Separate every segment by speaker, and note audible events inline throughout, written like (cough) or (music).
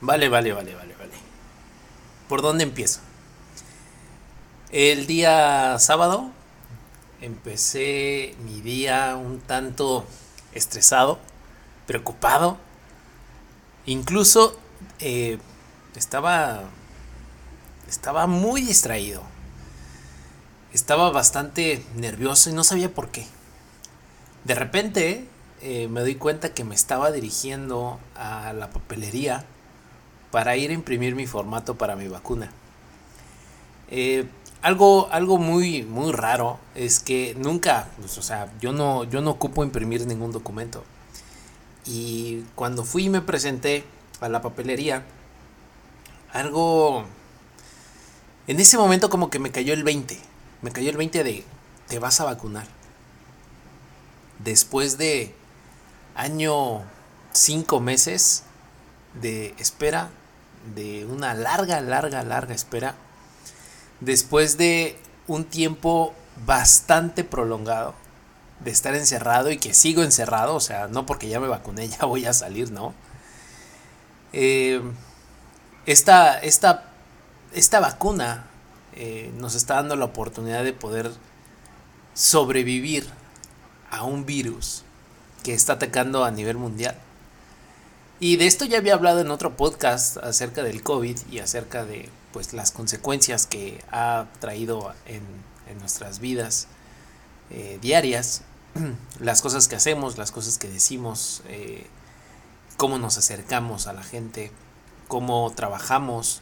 Speaker 1: Vale, vale, vale, vale, vale. ¿Por dónde empiezo? El día sábado empecé mi día un tanto estresado, preocupado. Incluso eh, estaba, estaba muy distraído. Estaba bastante nervioso y no sabía por qué. De repente eh, me doy cuenta que me estaba dirigiendo a la papelería para ir a imprimir mi formato para mi vacuna. Eh, algo, algo muy, muy raro es que nunca, pues, o sea, yo no, yo no ocupo imprimir ningún documento. Y cuando fui y me presenté a la papelería, algo... En ese momento como que me cayó el 20. Me cayó el 20 de, te vas a vacunar. Después de año, cinco meses de espera, de una larga, larga, larga espera, después de un tiempo bastante prolongado de estar encerrado y que sigo encerrado, o sea, no porque ya me vacuné, (laughs) ya voy a salir, ¿no? Eh, esta, esta, esta, vacuna eh, nos está dando la oportunidad de poder sobrevivir a un virus que está atacando a nivel mundial. Y de esto ya había hablado en otro podcast acerca del COVID y acerca de pues las consecuencias que ha traído en, nuestras vidas eh, diarias, (clears throat) las cosas que hacemos, las cosas que decimos, eh, cómo nos acercamos a la gente, cómo trabajamos,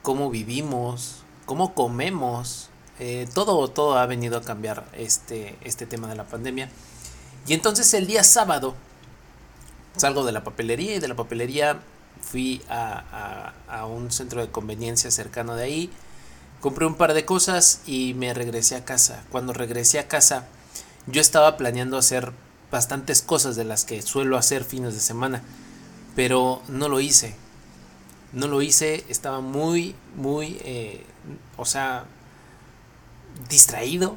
Speaker 1: cómo vivimos, cómo comemos, eh, todo, todo ha venido a cambiar este, este tema de la pandemia. Y entonces el día sábado salgo de la papelería y de la papelería fui a, un centro de conveniencia cercano de ahí, compré un par de cosas y me regresé a casa. Cuando regresé a casa yo estaba planeando hacer bastantes cosas de las que suelo hacer fines de semana, pero no lo hice. No lo hice, estaba muy, muy, eh, o sea, distraído,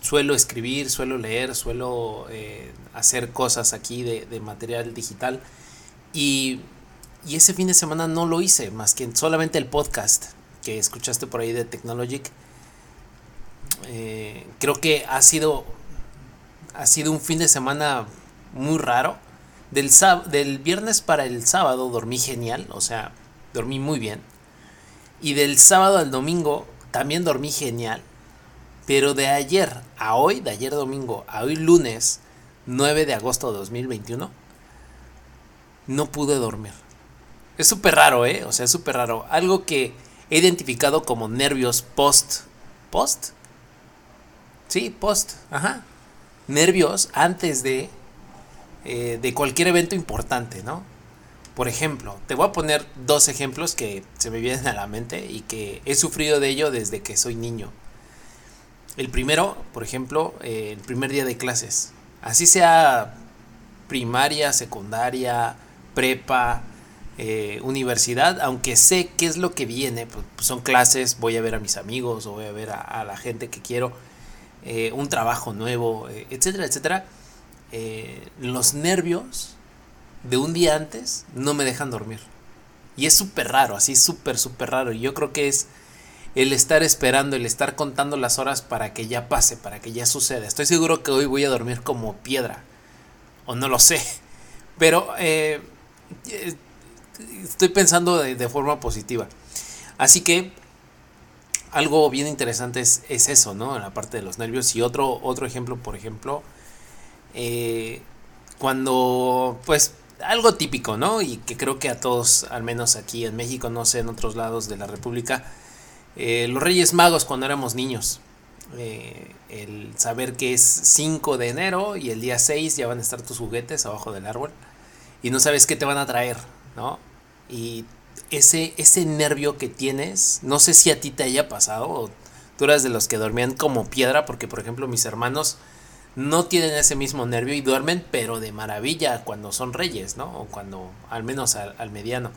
Speaker 1: suelo escribir, suelo leer, suelo eh, hacer cosas aquí de, material digital. Y, ese fin de semana no lo hice, más que solamente el podcast que escuchaste por ahí de Technologic. Eh, creo que ha sido, ha sido un fin de semana muy raro. Del, del viernes para el sábado dormí genial, o sea, dormí muy bien. Y del sábado al domingo también dormí genial. Pero de ayer a hoy, de ayer domingo a hoy lunes 9 de agosto de 2021, no pude dormir. Es súper raro, ¿eh? O sea, es súper raro. Algo que he identificado como nervios post. ¿Post? Sí, post. Ajá. Nervios antes de, eh, de cualquier evento importante, ¿no? Por ejemplo, te voy a poner dos ejemplos que se me vienen a la mente y que he sufrido de ello desde que soy niño. El primero, por ejemplo, eh, el primer día de clases. Así sea primaria, secundaria, prepa, eh, universidad, aunque sé qué es lo que viene, pues, pues, son clases, voy a ver a mis amigos o voy a ver a, la gente que quiero, eh, un trabajo nuevo, etcétera, etcétera. los nervios de un día antes no me dejan dormir. Y es súper raro, así súper, súper raro. Y yo creo que es el estar esperando, el estar contando las horas para que ya pase, para que ya suceda. Estoy seguro que hoy voy a dormir como piedra, o no lo sé, (laughs) pero eh, estoy pensando de, forma positiva. Así que algo bien interesante es, eso, ¿no? En la parte de los nervios. Y otro, otro ejemplo, por ejemplo, eh, cuando, pues, algo típico, ¿no? Y que creo que a todos, al menos aquí en México, no sé, en otros lados de la República, eh, los Reyes Magos cuando éramos niños. Eh, el saber que es 5 de enero y el día 6 ya van a estar tus juguetes abajo del árbol y no sabes qué te van a traer, ¿no? Y ese, ese nervio que tienes, no sé si a ti te haya pasado o tú eras de los que dormían como piedra porque por ejemplo mis hermanos no tienen ese mismo nervio y duermen pero de maravilla cuando son reyes, ¿no? O cuando al menos al, mediano.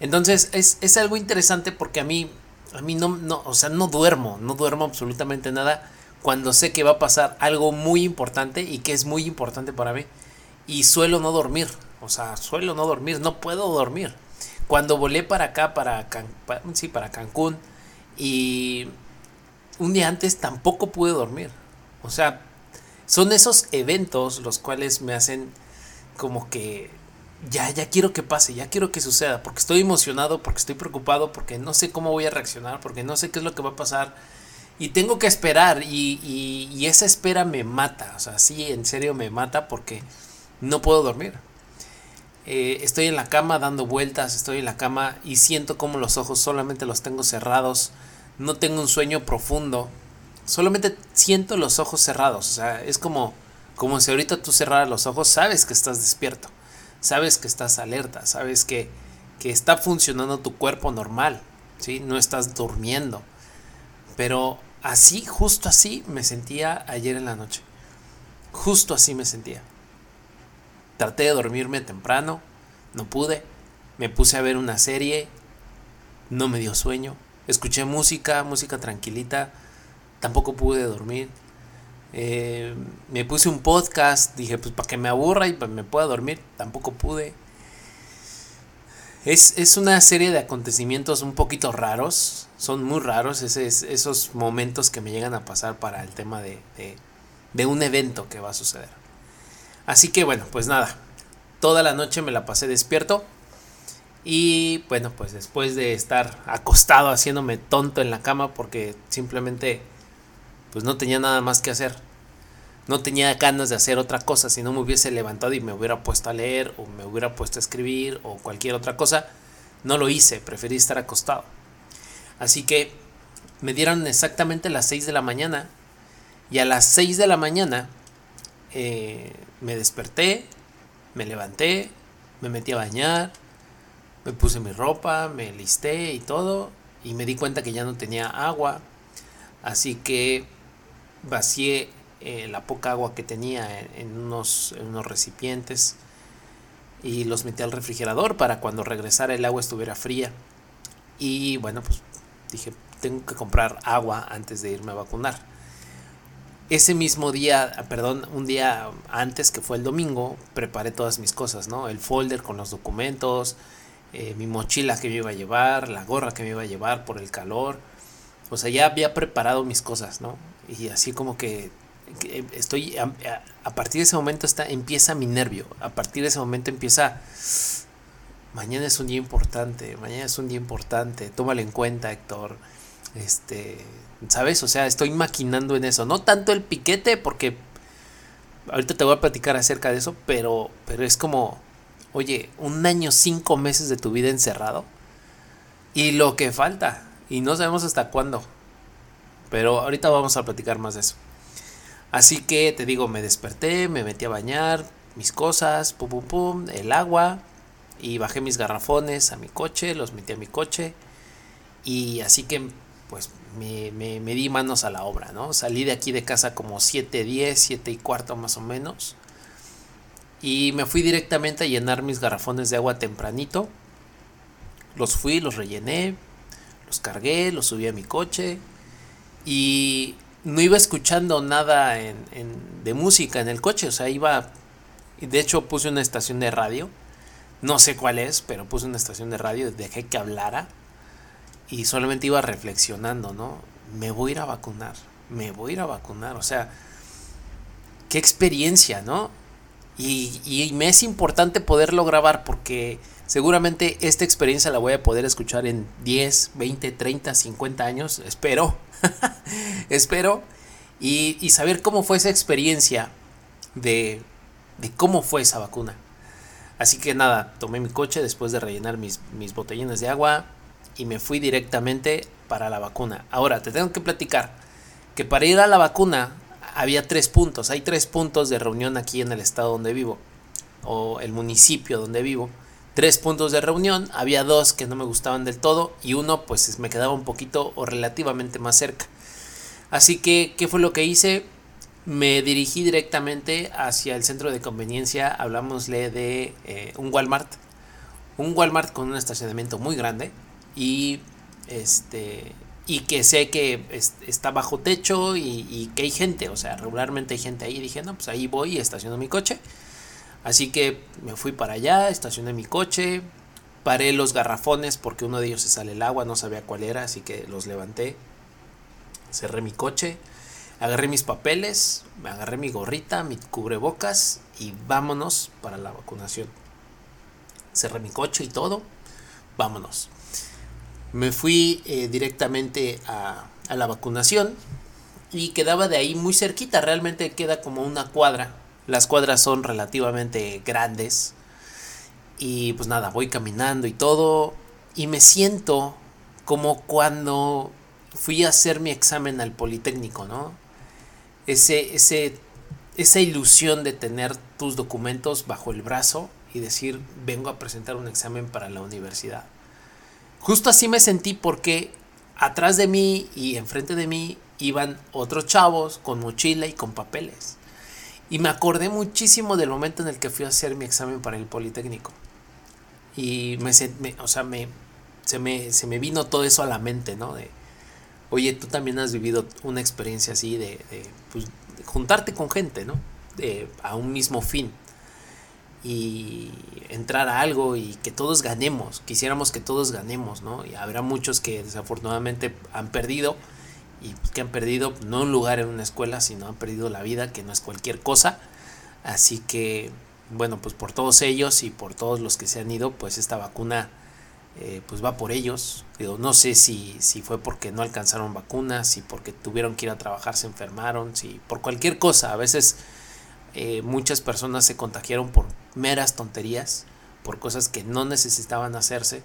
Speaker 1: Entonces es, es algo interesante porque a mí a mí no, no, o sea, no duermo, no duermo absolutamente nada cuando sé que va a pasar algo muy importante y que es muy importante para mí. y suelo no dormir. O sea, suelo no dormir, no puedo dormir. Cuando volé para acá, para, sí, para Cancún, y un día antes tampoco pude dormir. O sea, son esos eventos los cuales me hacen como que ya, ya quiero que pase, ya quiero que suceda, porque estoy emocionado, porque estoy preocupado, porque no sé cómo voy a reaccionar, porque no sé qué es lo que va a pasar. Y tengo que esperar y, esa espera me mata, o sea, sí, en serio me mata porque no puedo dormir. Eh, estoy en la cama dando vueltas, estoy en la cama y siento como los ojos solamente los tengo cerrados, no tengo un sueño profundo, solamente siento los ojos cerrados, o sea, es como, como si ahorita tú cerraras los ojos, sabes que estás despierto sabes que estás alerta, sabes que, está funcionando tu cuerpo normal, ¿sí? no estás durmiendo. Pero así, justo así me sentía ayer en la noche. Justo así me sentía. Traté de dormirme temprano, no pude. Me puse a ver una serie, no me dio sueño. Escuché música, música tranquilita, tampoco pude dormir. Eh, me puse un podcast, dije, pues para que me aburra y me pueda dormir, tampoco pude. Es, una serie de acontecimientos un poquito raros, son muy raros esos momentos que me llegan a pasar para el tema de, de un evento que va a suceder. Así que bueno, pues nada, toda la noche me la pasé despierto. Y bueno, pues después de estar acostado haciéndome tonto en la cama porque simplemente pues no tenía nada más que hacer. No tenía ganas de hacer otra cosa, si no me hubiese levantado y me hubiera puesto a leer o me hubiera puesto a escribir o cualquier otra cosa. No lo hice, preferí estar acostado. Así que me dieron exactamente las 6 de la mañana y a las 6 de la mañana eh, me desperté, me levanté, me metí a bañar, me puse mi ropa, me listé y todo y me di cuenta que ya no tenía agua. Así que vacié eh, la poca agua que tenía en, unos, unos recipientes y los metí al refrigerador para cuando regresara el agua estuviera fría. Y bueno, pues dije, tengo que comprar agua antes de irme a vacunar. Ese mismo día, perdón, un día antes que fue el domingo, preparé todas mis cosas, ¿no? El folder con los documentos, eh, mi mochila que me iba a llevar, la gorra que me iba a llevar por el calor. O sea, ya había preparado mis cosas, ¿no? Y así como que estoy a, partir de ese momento está empieza mi nervio. A partir de ese momento empieza mañana es un día importante mañana es un día importante tómalo en cuenta Héctor. Este sabes o sea estoy maquinando en eso. No tanto el piquete porque ahorita te voy a platicar acerca de eso pero pero es como oye un año cinco meses de tu vida encerrado y lo que falta y no sabemos hasta cuándo pero ahorita vamos a platicar más de eso Así que te digo, me desperté, me metí a bañar, mis cosas, pum pum pum, el agua y bajé mis garrafones a mi coche, los metí a mi coche y así que pues me, me, di manos a la obra, ¿no? Salí de aquí de casa como 7, 10, 7 y cuarto más o menos y me fui directamente a llenar mis garrafones de agua tempranito. Los fui, los rellené, los cargué, los subí a mi coche y no iba escuchando nada de música en el coche, o sea, iba, de hecho puse una estación de radio, no sé cuál es, pero puse una estación de radio, dejé que hablara y solamente iba reflexionando, ¿no? Me voy a ir a vacunar, me voy a ir a vacunar, o sea, qué experiencia, ¿no? Y me es importante poderlo grabar porque seguramente esta experiencia la voy a poder escuchar en 10, 20, 30, 50 años, espero (laughs) Espero. Y, saber cómo fue esa experiencia de, cómo fue esa vacuna. Así que nada, tomé mi coche después de rellenar mis, mis de agua y me fui directamente para la vacuna. Ahora, te tengo que platicar que para ir a la vacuna había tres puntos. Hay tres puntos de reunión aquí en el estado donde vivo o el municipio donde vivo tres puntos de reunión, había dos que no me gustaban del todo y uno pues me quedaba un poquito o relativamente más cerca. Así que, ¿qué fue lo que hice? Me dirigí directamente hacia el centro de conveniencia, hablámosle de eh, un Walmart, un Walmart con un estacionamiento muy grande y este y que sé que está bajo techo y, y, que hay gente, o sea, regularmente hay gente ahí. Dije, no, pues ahí voy y estaciono mi coche Así que me fui para allá, estacioné mi coche, paré los garrafones porque uno de ellos se sale el agua, no sabía cuál era, así que los levanté, cerré mi coche, agarré mis papeles, me agarré mi gorrita, mi cubrebocas y vámonos para la vacunación. Cerré mi coche y todo, vámonos. Me fui eh, directamente a, a la vacunación y quedaba de ahí muy cerquita, realmente queda como una cuadra. Las cuadras son relativamente grandes. Y pues nada, voy caminando y todo. Y me siento como cuando fui a hacer mi examen al Politécnico, ¿no? Ese, ese, esa ilusión de tener tus documentos bajo el brazo y decir, vengo a presentar un examen para la universidad. Justo así me sentí porque atrás de mí y enfrente de mí iban otros chavos con mochila y con papeles. Y me acordé muchísimo del momento en el que fui a hacer mi examen para el Politécnico. Y me, o sea, me, se, me, se me vino todo eso a la mente, ¿no? De, oye, tú también has vivido una experiencia así de, pues, juntarte con gente, ¿no? De, a un mismo fin. Y entrar a algo y que todos ganemos. Quisiéramos que todos ganemos, ¿no? Y habrá muchos que desafortunadamente han perdido y que han perdido no un lugar en una escuela, sino han perdido la vida, que no es cualquier cosa. Así que, bueno, pues por todos ellos y por todos los que se han ido, pues esta vacuna eh, pues va por ellos. No sé si, si fue porque no alcanzaron vacunas, si porque tuvieron que ir a trabajar se enfermaron, si por cualquier cosa. A veces eh, muchas personas se contagiaron por meras tonterías, por cosas que no necesitaban hacerse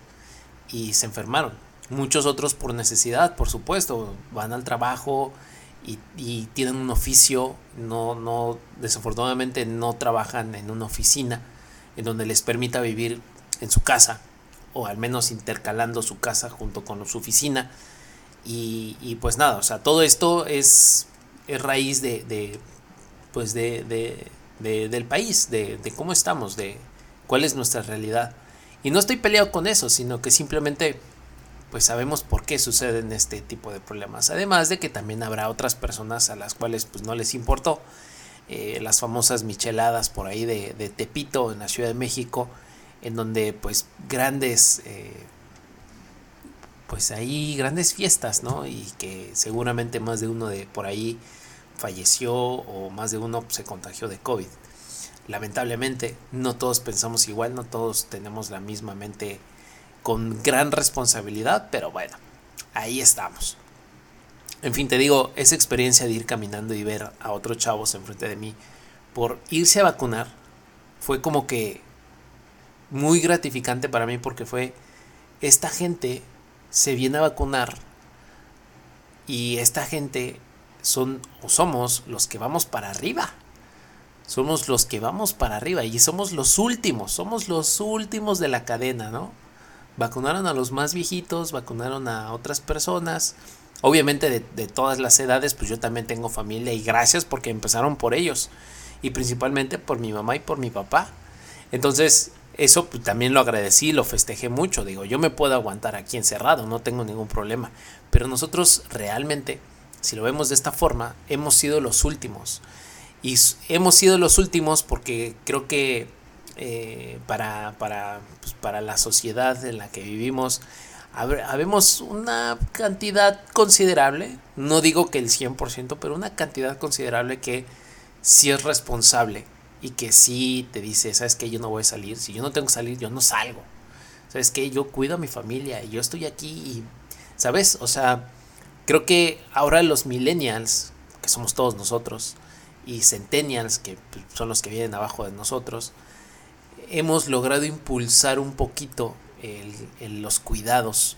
Speaker 1: y se enfermaron. Muchos otros por necesidad, por supuesto, van al trabajo y, tienen un oficio, no, no, desafortunadamente no trabajan en una oficina en donde les permita vivir en su casa o al menos intercalando su casa junto con su oficina. Y, pues nada, o sea, todo esto es, es raíz de, de pues de, de, del país, de, de cómo estamos, de cuál es nuestra realidad. Y no estoy peleado con eso, sino que simplemente pues sabemos por qué suceden este tipo de problemas. Además de que también habrá otras personas a las cuales pues no les importó. Eh, las famosas micheladas por ahí de, Tepito en la Ciudad de México, en donde pues grandes, eh, pues ahí grandes fiestas, ¿no? Y que seguramente más de uno de por ahí falleció o más de uno se contagió de COVID. Lamentablemente no todos pensamos igual, no todos tenemos la misma mente con gran responsabilidad, pero bueno, ahí estamos. En fin, te digo, esa experiencia de ir caminando y ver a otros chavos enfrente de mí por irse a vacunar fue como que muy gratificante para mí porque fue esta gente se viene a vacunar y esta gente son o somos los que vamos para arriba. Somos los que vamos para arriba y somos los últimos, somos los últimos de la cadena, ¿no? Vacunaron a los más viejitos, vacunaron a otras personas. Obviamente de, todas las edades, pues yo también tengo familia y gracias porque empezaron por ellos. Y principalmente por mi mamá y por mi papá. Entonces, eso pues, también lo agradecí, lo festejé mucho. Digo, yo me puedo aguantar aquí encerrado, no tengo ningún problema. Pero nosotros realmente, si lo vemos de esta forma, hemos sido los últimos. Y hemos sido los últimos porque creo que eh, para, para, pues, para la sociedad en la que vivimos, habemos una cantidad considerable, no digo que el 100%, pero una cantidad considerable que sí es responsable y que sí te dice, sabes que yo no voy a salir, si yo no tengo que salir, yo no salgo. Sabes que yo cuido a mi familia y yo estoy aquí y, ¿sabes? O sea, creo que ahora los millennials, que somos todos nosotros, y centennials, que pues, son los que vienen abajo de nosotros, hemos logrado impulsar un poquito los cuidados.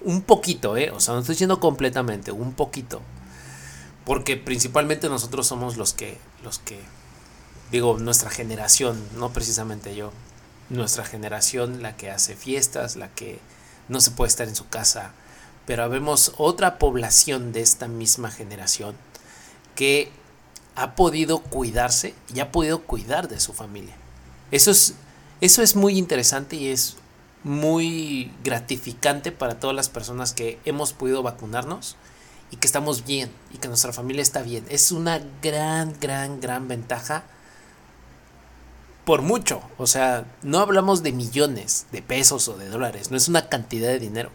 Speaker 1: Un poquito, ¿eh? O sea, no estoy diciendo completamente, un poquito. Porque principalmente nosotros somos los que, los que, digo, nuestra generación, no precisamente yo, nuestra generación, la que hace fiestas, la que no se puede estar en su casa, pero vemos otra población de esta misma generación que ha podido cuidarse y ha podido cuidar de su familia. Eso es, eso es muy interesante y es muy gratificante para todas las personas que hemos podido vacunarnos y que estamos bien y que nuestra familia está bien. Es una gran, gran, gran ventaja por mucho. O sea, no hablamos de millones de pesos o de dólares, no es una cantidad de dinero,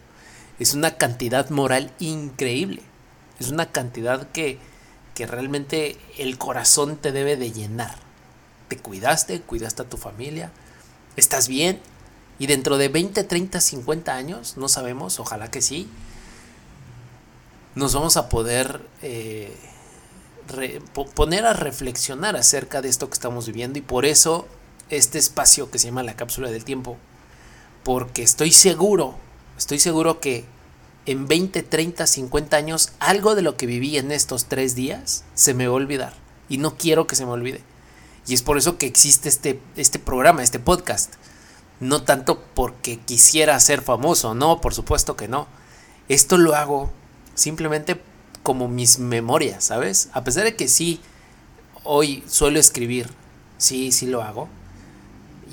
Speaker 1: es una cantidad moral increíble. Es una cantidad que, que realmente el corazón te debe de llenar. Te cuidaste, cuidaste a tu familia, estás bien. Y dentro de 20, 30, 50 años, no sabemos, ojalá que sí, nos vamos a poder eh, poner a reflexionar acerca de esto que estamos viviendo y por eso este espacio que se llama la cápsula del tiempo, porque estoy seguro, estoy seguro que en 20, 30, 50 años algo de lo que viví en estos tres días se me va a olvidar y no quiero que se me olvide. Y es por eso que existe este, este programa, este podcast. No tanto porque quisiera ser famoso, no, por supuesto que no. Esto lo hago simplemente como mis memorias, ¿sabes? A pesar de que sí, hoy suelo escribir, sí, sí lo hago,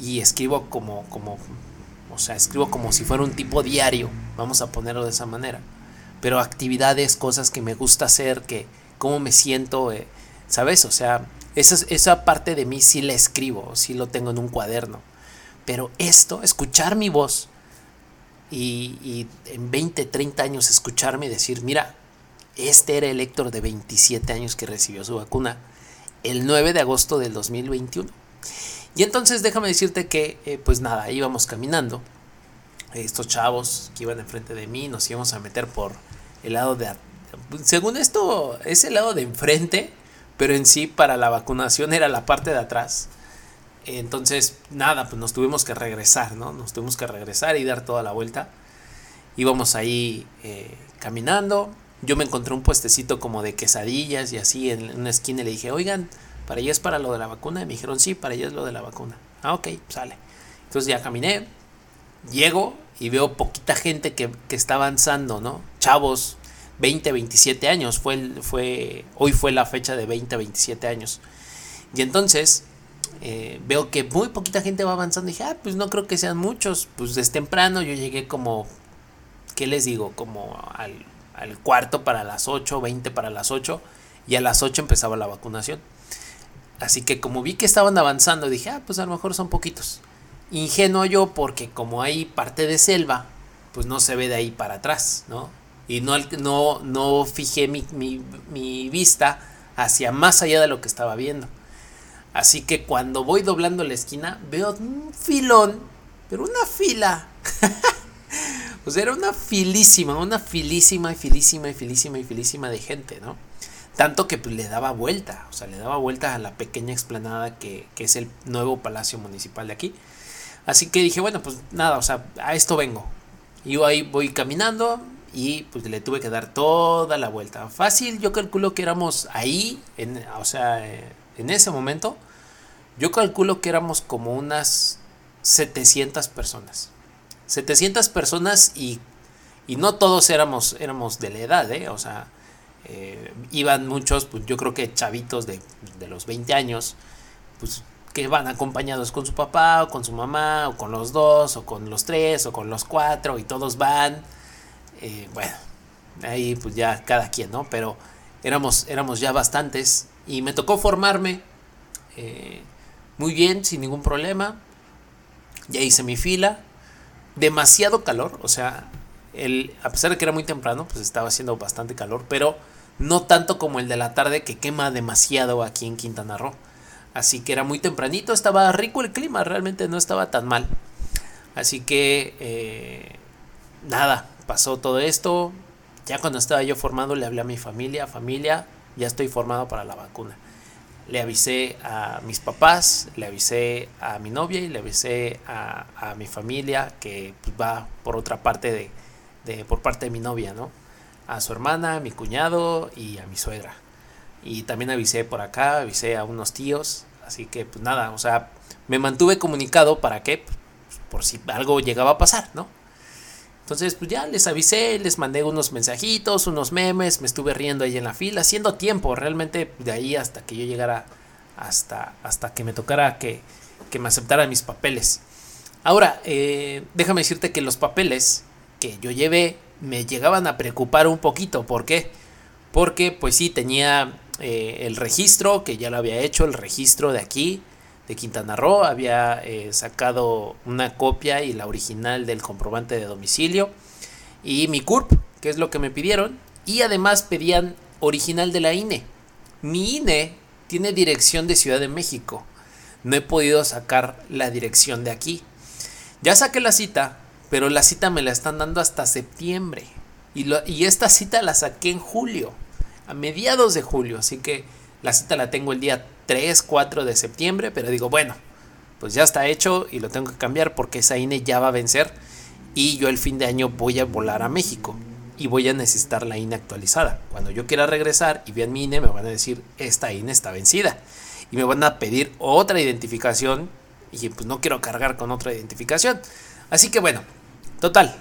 Speaker 1: y escribo como, como, o sea, escribo como si fuera un tipo diario, vamos a ponerlo de esa manera, pero actividades, cosas que me gusta hacer, que cómo me siento, eh, ¿sabes? O sea, esa, esa parte de mí sí la escribo, sí lo tengo en un cuaderno, pero esto, escuchar mi voz, y, y, en 20, 30 años escucharme decir, mira, este era el Héctor de 27 años que recibió su vacuna el 9 de agosto del 2021. Y entonces déjame decirte que, eh, pues nada, íbamos caminando. Estos chavos que iban enfrente de mí nos íbamos a meter por el lado de... Según esto, es el lado de enfrente, pero en sí para la vacunación era la parte de atrás. Entonces, nada, pues nos tuvimos que regresar, ¿no? Nos tuvimos que regresar y dar toda la vuelta. Íbamos ahí eh, caminando. Yo me encontré un puestecito como de quesadillas y así en una esquina y le dije, oigan, ¿para allá es para lo de la vacuna? Y me dijeron, sí, para allá es lo de la vacuna. Ah, ok, sale. Entonces ya caminé, llego y veo poquita gente que, está avanzando, ¿no? Chavos, 20, 27 años, fue, fue, hoy fue la fecha de 20, 27 años. Y entonces eh, veo que muy poquita gente va avanzando dije, ah, pues no creo que sean muchos, pues es temprano, yo llegué como, ¿qué les digo? Como al, al cuarto para las 8, 20 para las 8 y a las 8 empezaba la vacunación. Así que como vi que estaban avanzando, dije, ah, pues a lo mejor son poquitos. Ingenuo yo porque como hay parte de selva, pues no se ve de ahí para atrás, ¿no? Y no, no, no fijé mi, mi vista hacia más allá de lo que estaba viendo. Así que cuando voy doblando la esquina, veo un filón, pero una fila. (laughs) o sea, era una filísima, una filísima y filísima y filísima y filísima de gente, ¿no? Tanto que pues, le daba vuelta, o sea, le daba vuelta a la pequeña explanada que, es el nuevo palacio municipal de aquí. Así que dije, bueno, pues nada, o sea, a esto vengo. Y ahí voy caminando y pues le tuve que dar toda la vuelta. Fácil, yo calculo que éramos ahí, en, o sea, eh, en ese momento, yo calculo que éramos como unas 700 personas. 700 personas y, y no todos éramos, éramos de la edad, ¿eh? O sea, eh, iban muchos, pues yo creo que chavitos de, los 20 años, pues que van acompañados con su papá o con su mamá o con los dos o con los tres o con los cuatro y todos van. Bueno, ahí pues ya cada quien, ¿no? Pero éramos, éramos ya bastantes y me tocó formarme eh, muy bien, sin ningún problema. Ya hice mi fila. Demasiado calor, o sea, el, a pesar de que era muy temprano, pues estaba haciendo bastante calor, pero no tanto como el de la tarde que quema demasiado aquí en Quintana Roo. Así que era muy tempranito, estaba rico el clima, realmente no estaba tan mal. Así que eh, nada, pasó todo esto. Ya cuando estaba yo formado le hablé a mi familia, familia, ya estoy formado para la vacuna. Le avisé a mis papás, le avisé a mi novia y le avisé a, mi familia que va por otra parte de, de, por parte de mi novia, ¿no? a su hermana, a mi cuñado y a mi suegra. Y también avisé por acá, avisé a unos tíos. Así que pues nada, o sea, me mantuve comunicado para que, pues, por si algo llegaba a pasar, ¿no? Entonces, pues ya les avisé, les mandé unos mensajitos, unos memes, me estuve riendo ahí en la fila, haciendo tiempo, realmente de ahí hasta que yo llegara, hasta, hasta que me tocara que, que me aceptaran mis papeles. Ahora, eh, déjame decirte que los papeles que yo llevé me llegaban a preocupar un poquito. ¿Por qué? Porque pues sí, tenía eh, el registro, que ya lo había hecho, el registro de aquí, de Quintana Roo, había eh, sacado una copia y la original del comprobante de domicilio y mi CURP, que es lo que me pidieron, y además pedían original de la INE. Mi INE tiene dirección de Ciudad de México. No he podido sacar la dirección de aquí. Ya saqué la cita, pero la cita me la están dando hasta septiembre. Y, y esta cita la saqué en julio, a mediados de julio. Así que la cita la tengo el día 3, 4 de septiembre, pero digo, bueno, pues ya está hecho y lo tengo que cambiar porque esa INE ya va a vencer y yo el fin de año voy a volar a México y voy a necesitar la INE actualizada. Cuando yo quiera regresar y vean mi INE me van a decir, esta INE está vencida y me van a pedir otra identificación y pues no quiero cargar con otra identificación. Así que bueno, total,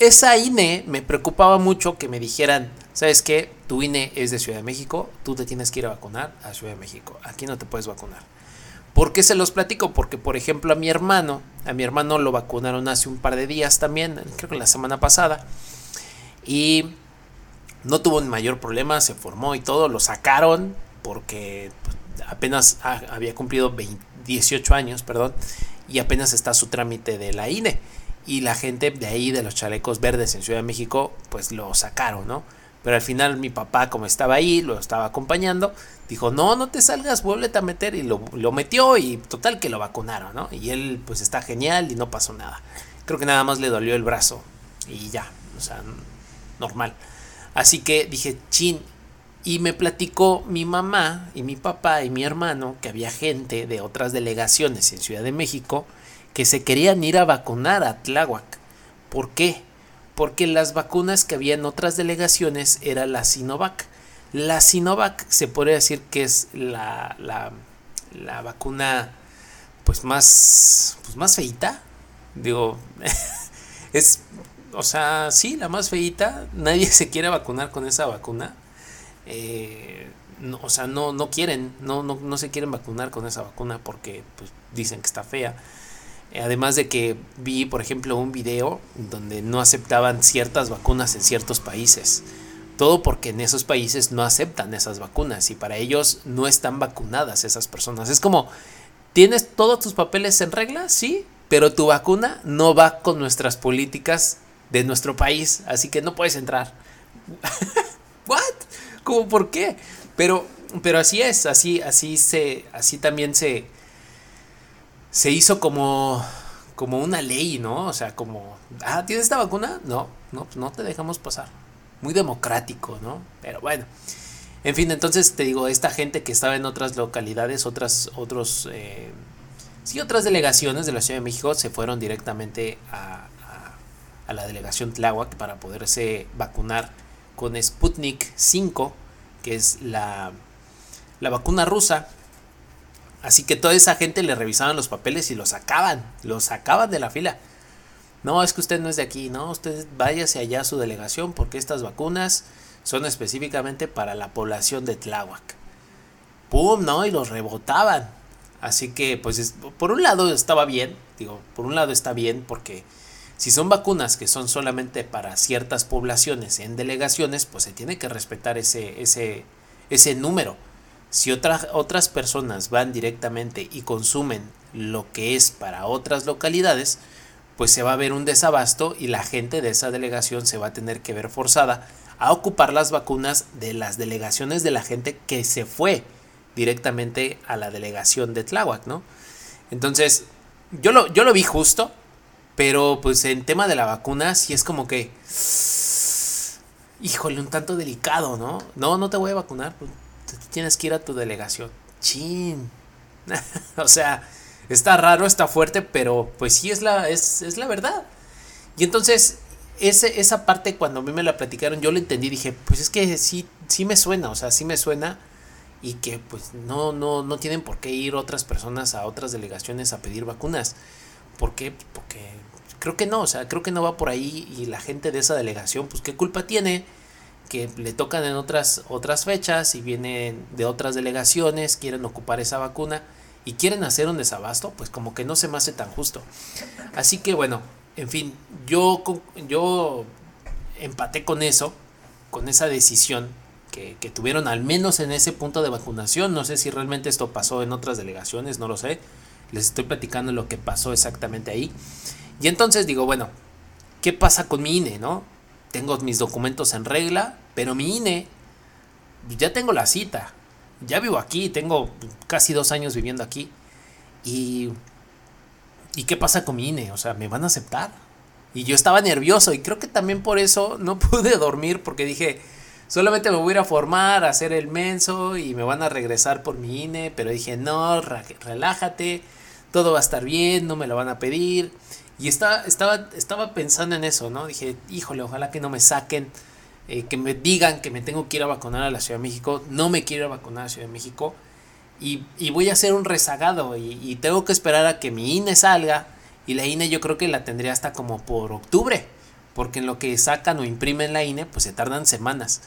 Speaker 1: esa INE me preocupaba mucho que me dijeran, ¿sabes qué? Tu INE es de Ciudad de México, tú te tienes que ir a vacunar a Ciudad de México, aquí no te puedes vacunar. ¿Por qué se los platico? Porque, por ejemplo, a mi hermano, a mi hermano lo vacunaron hace un par de días también, creo que la semana pasada, y no tuvo un mayor problema, se formó y todo, lo sacaron porque apenas había cumplido 18 años, perdón, y apenas está su trámite de la INE. Y la gente de ahí, de los chalecos verdes en Ciudad de México, pues lo sacaron, ¿no? Pero al final mi papá, como estaba ahí, lo estaba acompañando, dijo, no, no te salgas, vuélvete a meter. Y lo, metió y total que lo vacunaron, ¿no? Y él pues está genial y no pasó nada. Creo que nada más le dolió el brazo y ya, o sea, normal. Así que dije, chin. Y me platicó mi mamá y mi papá y mi hermano que había gente de otras delegaciones en Ciudad de México que se querían ir a vacunar a Tláhuac. ¿Por qué? Porque las vacunas que había en otras delegaciones era la Sinovac. La Sinovac se puede decir que es la, la, vacuna pues más, pues más feita. Digo, (laughs) es, o sea, sí, la más feita. Nadie (laughs) se quiere vacunar con esa vacuna. Eh, o sea, no, no quieren, no, no, no se quieren vacunar con esa vacuna porque pues, dicen que está fea. Además de que vi, por ejemplo, un video donde no aceptaban ciertas vacunas en ciertos países. Todo porque en esos países no aceptan esas vacunas y para ellos no están vacunadas esas personas. Es como, ¿tienes todos tus papeles en regla? Sí, pero tu vacuna no va con nuestras políticas de nuestro país, así que no puedes entrar. (laughs) ¿What? ¿Cómo por qué? Pero, pero así es, así, así se, así también se, se hizo como, como una ley, ¿no? O sea, como, ah, ¿tienes esta vacuna? No, no, pues no te dejamos pasar. Muy democrático, ¿no? Pero bueno. En fin, entonces te digo, esta gente que estaba en otras localidades, otras, otros, eh, sí, otras delegaciones de la Ciudad de México se fueron directamente a, a, la delegación Tláhuac para poderse vacunar con Sputnik 5, que es la, la vacuna rusa Así que toda esa gente le revisaban los papeles y los sacaban, los sacaban de la fila. No, es que usted no es de aquí, no, usted váyase allá a su delegación porque estas vacunas son específicamente para la población de Tláhuac. ¡Pum! ¿No? Y los rebotaban. Así que, pues, por un lado estaba bien, digo, por un lado está bien porque si son vacunas que son solamente para ciertas poblaciones en delegaciones, pues se tiene que respetar ese, ese, ese número. Si otras, otras personas van directamente y consumen lo que es para otras localidades, pues se va a ver un desabasto y la gente de esa delegación se va a tener que ver forzada a ocupar las vacunas de las delegaciones de la gente que se fue directamente a la delegación de Tláhuac, ¿no? Entonces, yo lo, yo lo vi justo, pero pues en tema de la vacuna sí es como que, híjole, un tanto delicado, ¿no? No, no te voy a vacunar, pues, tienes que ir a tu delegación. Chin. (laughs) o sea, está raro, está fuerte, pero pues sí es la, es, es la verdad. Y entonces, ese, esa parte cuando a mí me la platicaron, yo lo entendí, dije, pues es que sí, sí me suena, o sea, sí me suena. Y que pues no, no, no tienen por qué ir otras personas a otras delegaciones a pedir vacunas. ¿Por qué? Porque creo que no, o sea, creo que no va por ahí y la gente de esa delegación, pues qué culpa tiene que le tocan en otras, otras fechas y vienen de otras delegaciones, quieren ocupar esa vacuna y quieren hacer un desabasto, pues como que no se me hace tan justo. Así que bueno, en fin, yo, yo empaté con eso, con esa decisión que, tuvieron al menos en ese punto de vacunación. No sé si realmente esto pasó en otras delegaciones, no lo sé. Les estoy platicando lo que pasó exactamente ahí. Y entonces digo, bueno, ¿qué pasa con mi INE, no? Tengo mis documentos en regla, pero mi INE, ya tengo la cita. Ya vivo aquí, tengo casi dos años viviendo aquí. Y, ¿Y qué pasa con mi INE? O sea, ¿me van a aceptar? Y yo estaba nervioso y creo que también por eso no (laughs) pude dormir porque dije, solamente me voy a ir a formar, a hacer el menso y me van a regresar por mi INE, pero dije, no, relájate, todo va a estar bien, no me lo van a pedir. Y estaba, estaba, estaba pensando en eso, ¿no? Dije, híjole, ojalá que no me saquen, eh, que me digan que me tengo que ir a vacunar a la Ciudad de México, no me quiero ir a vacunar a la Ciudad de México y, voy a hacer un rezagado y, y tengo que esperar a que mi INE salga y la INE yo creo que la tendría hasta como por octubre, porque en lo que sacan o imprimen la INE, pues se tardan semanas.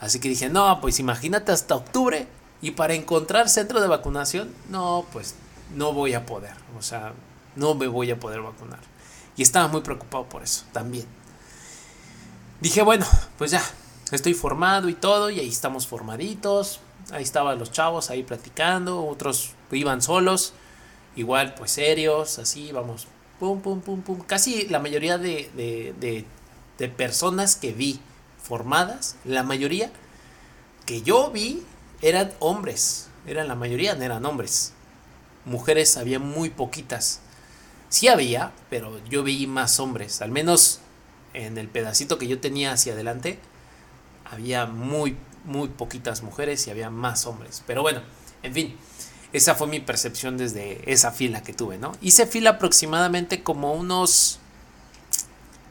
Speaker 1: Así que dije, no, pues imagínate hasta octubre. Y para encontrar centro de vacunación, no, pues no voy a poder. O sea, no me voy a poder vacunar. Y estaba muy preocupado por eso también. Dije, bueno, pues ya, estoy formado y todo, y ahí estamos formaditos. Ahí estaban los chavos ahí platicando, otros iban solos, igual pues serios, así, vamos pum, pum, pum, pum. Casi la mayoría de, personas que vi formadas, la mayoría que yo vi eran hombres. Eran la mayoría, eran hombres. Mujeres había muy poquitas. Sí había, pero yo vi más hombres. Al menos en el pedacito que yo tenía hacia adelante, había muy, muy poquitas mujeres y había más hombres. Pero bueno, en fin. Esa fue mi percepción desde esa fila que tuve, ¿no? Hice fila aproximadamente como unos,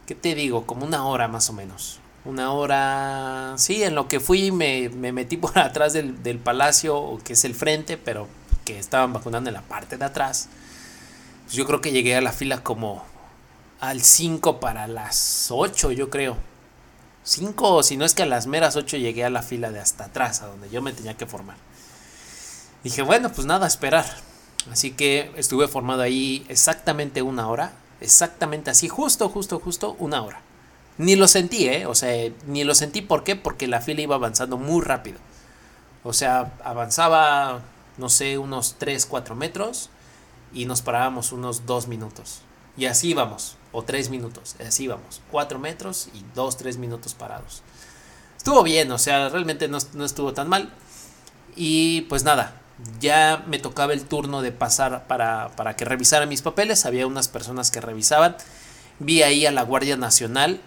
Speaker 1: ¿qué te digo? Como una hora más o menos. Una hora, sí, en lo que fui me, me metí por (laughs) atrás del, del, palacio, que es el frente, pero que estaban vacunando en la parte de atrás. Pues yo creo que llegué a la fila como al 5 para las 8, yo creo. 5, si no es que a las meras 8 llegué a la fila de hasta atrás, a donde yo me tenía que formar. Dije, bueno, pues nada, esperar. Así que estuve formado ahí exactamente una hora. Exactamente así, justo, justo, justo una hora. Ni lo sentí, ¿eh? O sea, ni lo sentí, ¿por qué? Porque la fila iba avanzando muy rápido. O sea, avanzaba, no sé, unos 3, 4 metros y nos parábamos unos 2 minutos. Y así íbamos, o 3 minutos, así íbamos. 4 metros y 2, 3 minutos parados. Estuvo bien, o sea, realmente no, no estuvo tan mal. Y pues nada, ya me tocaba el turno de pasar para, para que revisara mis papeles. Había unas personas que revisaban. Vi ahí a la Guardia Nacional.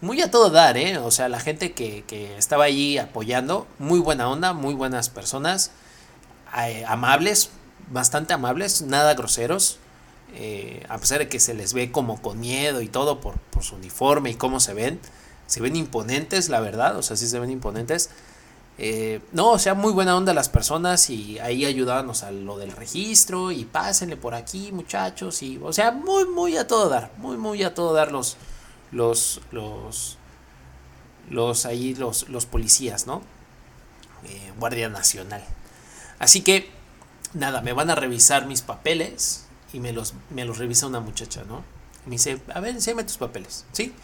Speaker 1: Muy a todo dar, ¿eh? O sea, la gente que, estaba ahí apoyando. Muy buena onda, muy buenas personas. Eh, amables, bastante amables, nada groseros. Eh, a pesar de que se les ve como con miedo y todo por, su uniforme y cómo se ven. Se ven imponentes, la verdad. O sea, sí se ven imponentes eh, no, o sea, muy buena onda las personas y ahí ayudábamos a lo del registro y pásenle por aquí muchachos y, o sea, muy, muy a todo dar, muy, muy a todo dar los, los, los, los ahí, los, los policías, ¿no? Eh, Guardia Nacional. Así que, nada, me van a revisar mis papeles y me los, me los revisa una muchacha, ¿no? Me dice, a ver, enséñame tus papeles, ¿sí?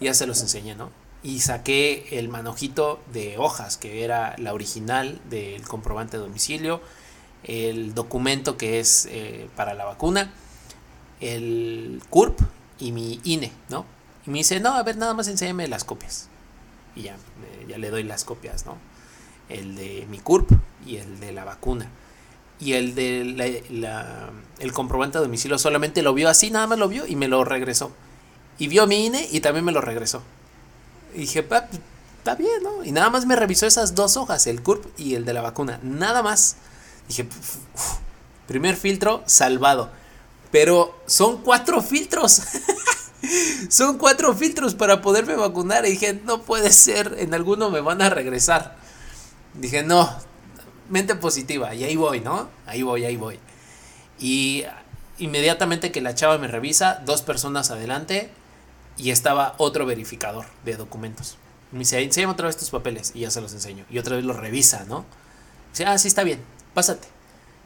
Speaker 1: Y ya se los enseñé, ¿no? y saqué el manojito de hojas, que era la original del comprobante de domicilio, el documento que es eh, para la vacuna, el CURP y mi INE, ¿no? Y me dice, no, a ver, nada más enséñame las copias. Y ya, ya le doy las copias, ¿no? El de mi CURP y el de la vacuna. Y el de el comprobante de domicilio solamente lo vio así, nada más lo vio y me lo regresó. Y vio mi INE y también me lo regresó. Y dije, está bien, ¿no? Y nada más me revisó esas dos hojas, el CURP y el de la vacuna. Nada más. Dije, primer filtro salvado. Pero son cuatro filtros. (laughs) son cuatro filtros para poderme vacunar. Y dije, no puede ser, en alguno me van a regresar. Dije, no, mente positiva. Y ahí voy, ¿no? Ahí voy, ahí voy. Y inmediatamente que la chava me revisa, dos personas adelante, y estaba otro verificador de documentos. Me dice, enséñame otra vez tus papeles y ya se los enseño. Y otra vez los revisa, ¿no? Dice, ah, sí está bien, pásate.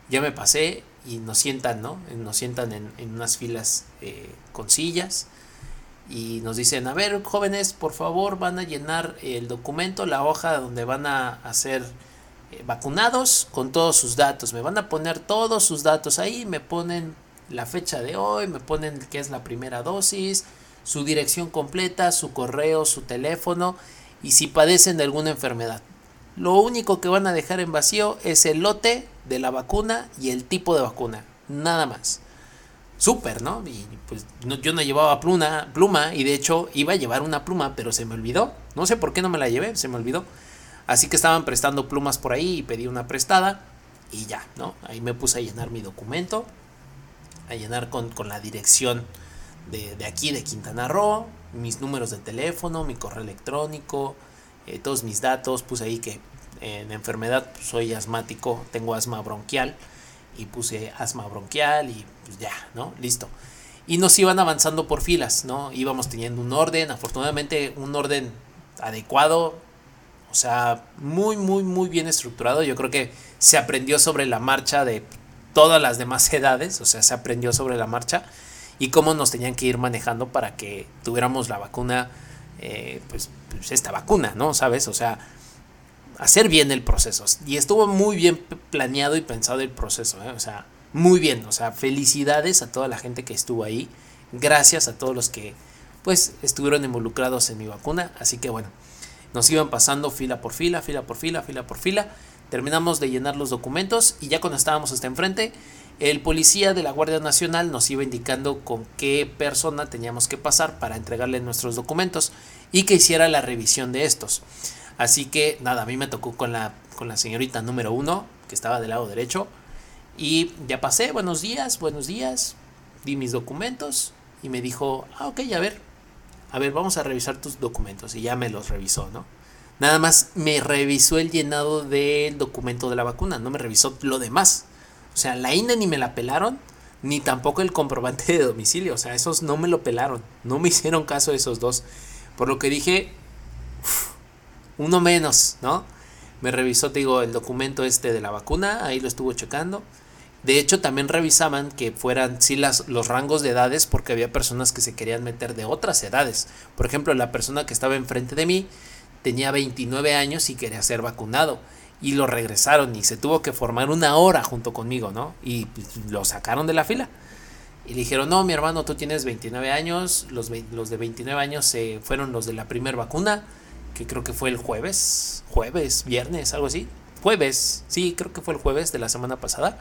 Speaker 1: Ya me pasé y nos sientan, ¿no? Nos sientan en, unas filas eh, con sillas. y nos dicen, a ver jóvenes, por favor van a llenar el documento, la hoja donde van a hacer vacunados con todos sus datos. Me van a poner todos sus datos ahí, me ponen la fecha de hoy, me ponen que es la primera dosis, su dirección completa, su correo, su teléfono y si padecen de alguna enfermedad. Lo único que van a dejar en vacío es el lote de la vacuna y el tipo de vacuna, nada más. Súper, ¿no? Y pues yo no llevaba pluma, pluma y de hecho iba a llevar una pluma, pero se me olvidó. No sé por qué no me la llevé, se me olvidó. Así que estaban prestando plumas por ahí y pedí una prestada y ya, ¿no? Ahí me puse a llenar mi documento, a llenar con, la dirección de, de, aquí de Quintana Roo, mis números de teléfono, mi correo electrónico, eh, todos mis datos, puse ahí que en enfermedad pues, soy asmático, tengo asma bronquial y puse asma bronquial y pues ya, ¿no? Listo. Y nos iban avanzando por filas, ¿no? Íbamos teniendo un orden, afortunadamente un orden adecuado, o sea, muy, muy, muy bien estructurado. Yo creo que se aprendió sobre la marcha de todas las demás (laughs) edades, o sea, se aprendió sobre la marcha y cómo nos tenían que ir manejando para que tuviéramos la vacuna, eh, pues, pues, esta vacuna, ¿no? ¿Sabes? O sea, hacer bien el proceso. Y estuvo muy bien planeado y pensado el proceso, ¿eh? O sea, muy bien, o sea, felicidades a toda la gente que estuvo ahí, gracias a todos los que, pues, estuvieron involucrados en mi vacuna, así que bueno. Nos iban pasando fila por fila, fila por fila, fila por fila. Terminamos de llenar los documentos y ya cuando estábamos hasta enfrente, el policía de la Guardia Nacional nos iba indicando con qué persona teníamos que pasar para entregarle nuestros documentos y que hiciera la revisión de estos. Así que nada, a mí me tocó con la, con la señorita número uno, que estaba del lado derecho. Y ya pasé, buenos días, buenos días. Di mis documentos y me dijo, ah, ok, a ver, a ver, vamos a revisar tus documentos. Y ya me los revisó, ¿no? Nada más me revisó el llenado del documento de la vacuna, no me revisó lo demás. O sea, la INE ni me la pelaron, ni tampoco el comprobante de domicilio. O sea, esos no me lo pelaron, no me (laughs) hicieron caso esos dos. Por lo que dije, uno menos, ¿no? Me revisó, te digo, el documento este de la vacuna, ahí lo estuvo checando. De hecho, también revisaban que fueran sí las, los rangos de edades porque había personas que se querían meter de otras edades. Por ejemplo, la persona que estaba enfrente de mí tenía 29 años y quería ser vacunado. Y lo regresaron y se tuvo que formar una hora junto conmigo, ¿no? Y pues, lo sacaron de la fila. Y le dijeron, no, mi hermano, tú tienes 29 años, los, los de 29 años se fueron los de la primera vacuna, que creo que fue el jueves, jueves, viernes, algo así. Jueves, sí, creo que fue el jueves de la semana pasada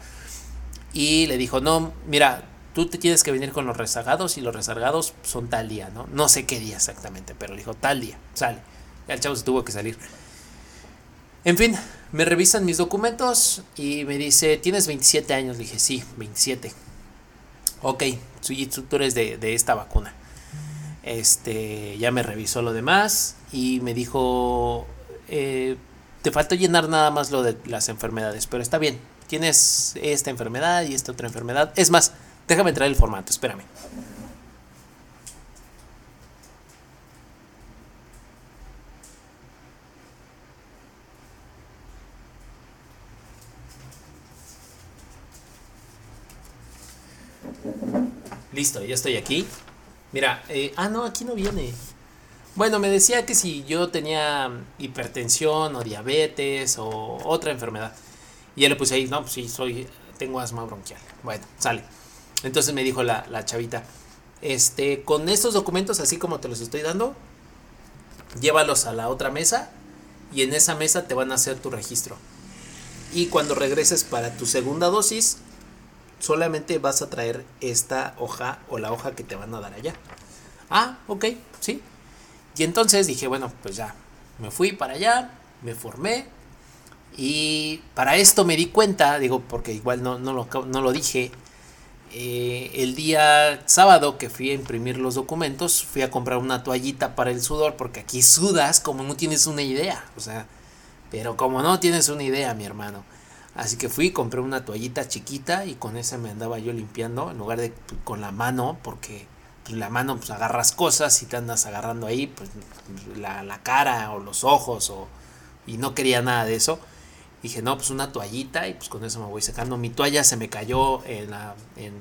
Speaker 1: y le dijo, no, mira, tú te tienes que venir con los rezagados y los rezagados son tal día, ¿no? No sé qué día exactamente, pero le dijo, tal día, sale. El chavo se tuvo que salir. En fin, me revisan mis documentos y me dice, ¿tienes 27 años? Dije, sí, 27. Ok, tú eres de, de esta vacuna. Este, ya me revisó lo demás y me dijo, eh, te falta llenar nada más lo de las enfermedades, pero está bien, tienes esta enfermedad y esta otra enfermedad. Es más, déjame traer el formato, espérame. Listo, ya estoy aquí. Mira, eh, ah, no, aquí no viene. Bueno, me decía que si yo tenía hipertensión o diabetes o otra enfermedad. Y ya le puse ahí, no, pues sí, soy, tengo asma bronquial. Bueno, sale. Entonces me dijo la, la chavita, este, con estos documentos, así como te los estoy dando, llévalos a la otra mesa y en esa mesa te van a hacer tu registro. Y cuando regreses para tu segunda dosis, solamente vas a traer esta hoja o la hoja que te van a dar allá. Ah, ok, sí. Y entonces dije, bueno, pues ya, me fui para allá, me formé, y para esto me di cuenta, digo, porque igual no, no, lo, no lo dije, eh, el día sábado que fui a imprimir los documentos, fui a comprar una toallita para el sudor, porque aquí sudas como no tienes una idea, o sea, pero como no tienes una idea, mi hermano. Así que fui, compré una toallita chiquita y con esa me andaba yo limpiando, en lugar de con la mano, porque pues, la mano pues agarras cosas y te andas agarrando ahí, pues la, la cara o los ojos, o, y no quería nada de eso Dije, no, pues una toallita y pues con eso me voy secando. Mi toalla se me cayó en la, en,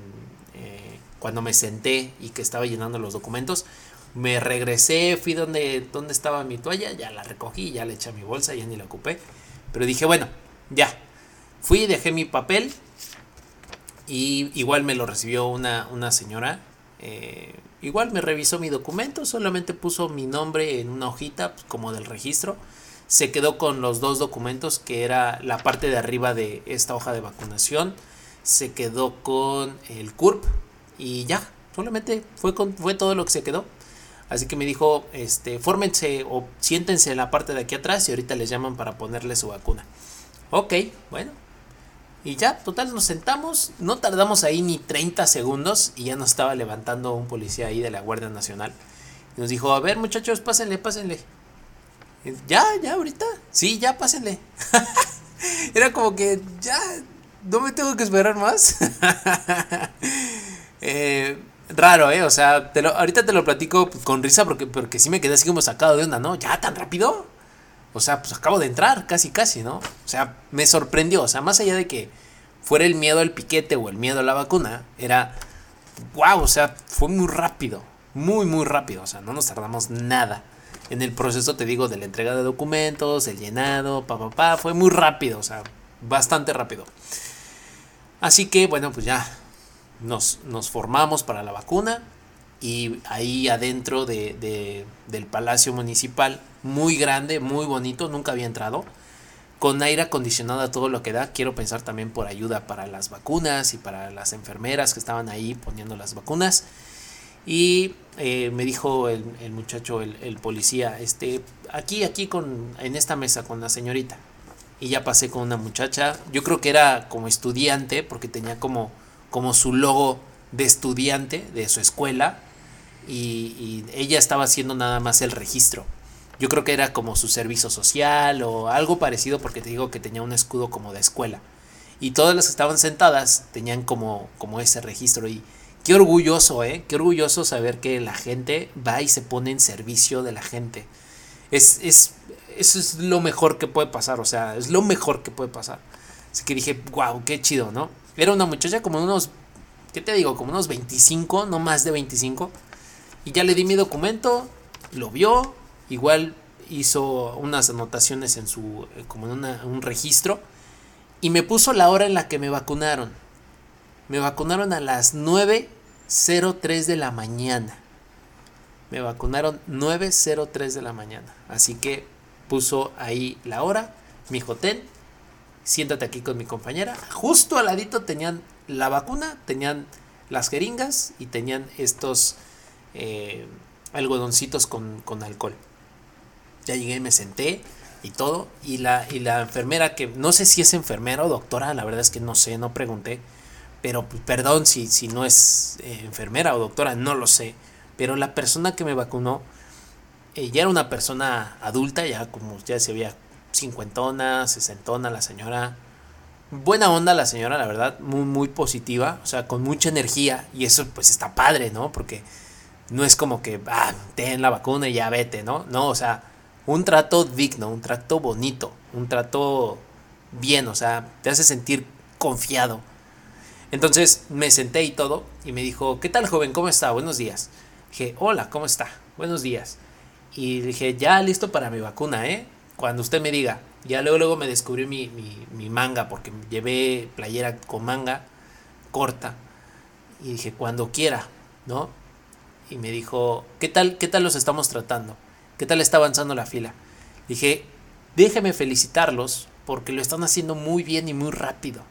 Speaker 1: eh, cuando me senté y que estaba llenando los documentos. me regresé, fui donde, donde estaba mi toalla, ya la recogí, ya le eché a mi bolsa, ya ni la ocupé. Pero dije, bueno, ya. Fui, dejé mi papel y igual me lo recibió una, una señora. Eh, igual me revisó mi documento, solamente puso mi nombre en una hojita pues, como del registro. Se quedó con los dos documentos que era la parte de arriba de esta hoja de vacunación. Se quedó con el CURP y ya, solamente fue, con, fue todo lo que se quedó. Así que me dijo, este, fórmense o siéntense en la parte de aquí atrás y ahorita les llaman para ponerle su vacuna. Ok, bueno, y ya, total, nos sentamos, no tardamos ahí ni 30 segundos y ya nos estaba levantando un policía ahí de la Guardia Nacional. Y nos dijo, a ver muchachos, pásenle, pásenle. Ya, ya, ahorita. Sí, ya, pásenle. (laughs) Era como que, ya, no me tengo que esperar más. (laughs) eh, raro, ¿eh? O sea, te lo, ahorita te lo platico con risa porque, porque sí me quedé así como sacado de onda, ¿no? ¿Ya tan rápido? O sea, pues acabo de entrar, casi, casi, ¿no? O sea, me sorprendió. O sea, más allá de que fuera el miedo al piquete o el miedo a la vacuna, era, wow, o sea, fue muy rápido. Muy, muy rápido. O sea, no nos tardamos nada. En el proceso, te digo, de la entrega de documentos, el llenado, pa, pa, fue muy rápido. O sea, bastante rápido. Así que, bueno, pues ya nos, nos formamos para la vacuna y ahí adentro de, del Palacio Municipal, muy grande, muy bonito, nunca había entrado, con aire acondicionado a todo lo que da, quiero pensar también por ayuda para las vacunas y para las enfermeras que estaban ahí poniendo las vacunas. Y eh, me dijo el, muchacho, el, el, policía, este, aquí, aquí con, en esta mesa con la señorita. Y ya pasé con una muchacha, yo creo que era como estudiante, porque tenía como, como su logo de estudiante de su escuela y, ella estaba haciendo nada más el registro. Yo creo que era como su servicio social o algo parecido porque te digo que tenía un escudo como de escuela. Y todas las que estaban sentadas tenían como, como ese registro. Y qué orgulloso, ¿eh? Qué orgulloso saber que la gente va y se pone en servicio de la gente. Es, es, eso es lo mejor que puede pasar, o sea, es lo mejor que puede pasar. Así que dije, wow, qué chido, ¿no? Era una muchacha como unos, ¿qué te digo? Como unos 25, no más de 25 y ya le di mi documento, lo vio, igual hizo unas anotaciones en su, eh, como en un registro, y me puso la hora en la que me vacunaron. Me vacunaron a las 9.03 de la mañana. Me vacunaron 9.03 de la mañana. Así que puso ahí la hora, mi hotel, siéntate aquí con mi compañera. Justo al ladito tenían la vacuna, tenían las jeringas y tenían estos eh, algodoncitos con, alcohol. Ya llegué, me senté y todo. Y la, y la enfermera, que no sé si es enfermera o doctora, la verdad es que no sé, no pregunté. Pero pues, perdón si, si no es eh, enfermera o doctora, no lo sé. Pero la persona que me vacunó, ella ya era una persona adulta, ya como ya se veía cincuentona, sesentona la señora. Buena onda la señora, la verdad, muy, muy positiva, o sea, con mucha energía. Y eso pues está padre, ¿no? Porque no es como que, ah, ten la vacuna y ya vete, ¿no? No, o sea, un trato digno, un trato bonito, un trato bien, o sea, te hace sentir confiado. Entonces me senté y todo y me dijo, ¿qué tal joven? ¿Cómo está? Buenos días. Dije, hola, ¿cómo está? Buenos días. Y dije, ya listo para mi vacuna, ¿eh? Cuando usted me diga. Ya luego, luego me descubrí mi, mi, mi manga porque llevé playera con manga corta. Y dije, cuando quiera, ¿no? y me dijo, ¿qué tal, qué tal los estamos tratando? ¿Qué tal está avanzando la fila? Dije, déjeme felicitarlos porque lo están haciendo muy bien y muy rápido.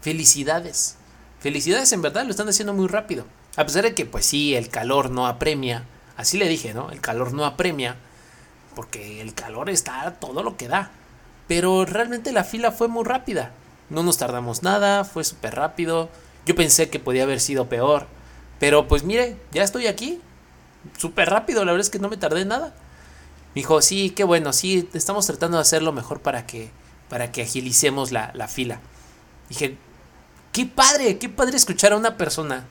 Speaker 1: Felicidades. Felicidades en verdad, lo están haciendo muy rápido. A pesar de que, pues sí, el calor no apremia. Así le dije, ¿no? El calor no apremia. Porque el calor está todo lo que da. Pero realmente la fila fue muy rápida. No nos tardamos nada, fue súper rápido. Yo pensé que podía haber sido peor. Pero pues mire, ya estoy aquí. Súper rápido, la verdad es que no me tardé nada. Dijo, sí, qué bueno, sí, estamos tratando de hacer lo mejor para que, para que agilicemos la, fila. Dije, qué padre, qué padre escuchar a una persona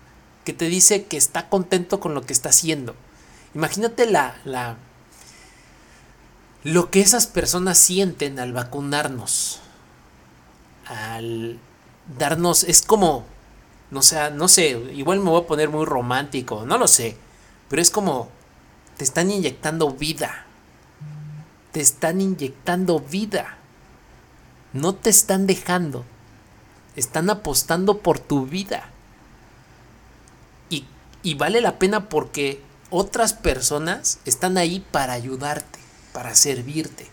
Speaker 1: que te dice que está contento con lo que está haciendo. Imagínate la, la, lo que esas personas sienten al vacunarnos. Al darnos, es como no sea, no sé, igual me voy a poner muy romántico, no lo sé, pero es como te están inyectando vida. Te están inyectando vida. No te están dejando. Están apostando por tu vida. Y, y vale la pena porque otras personas están ahí para ayudarte, para servirte.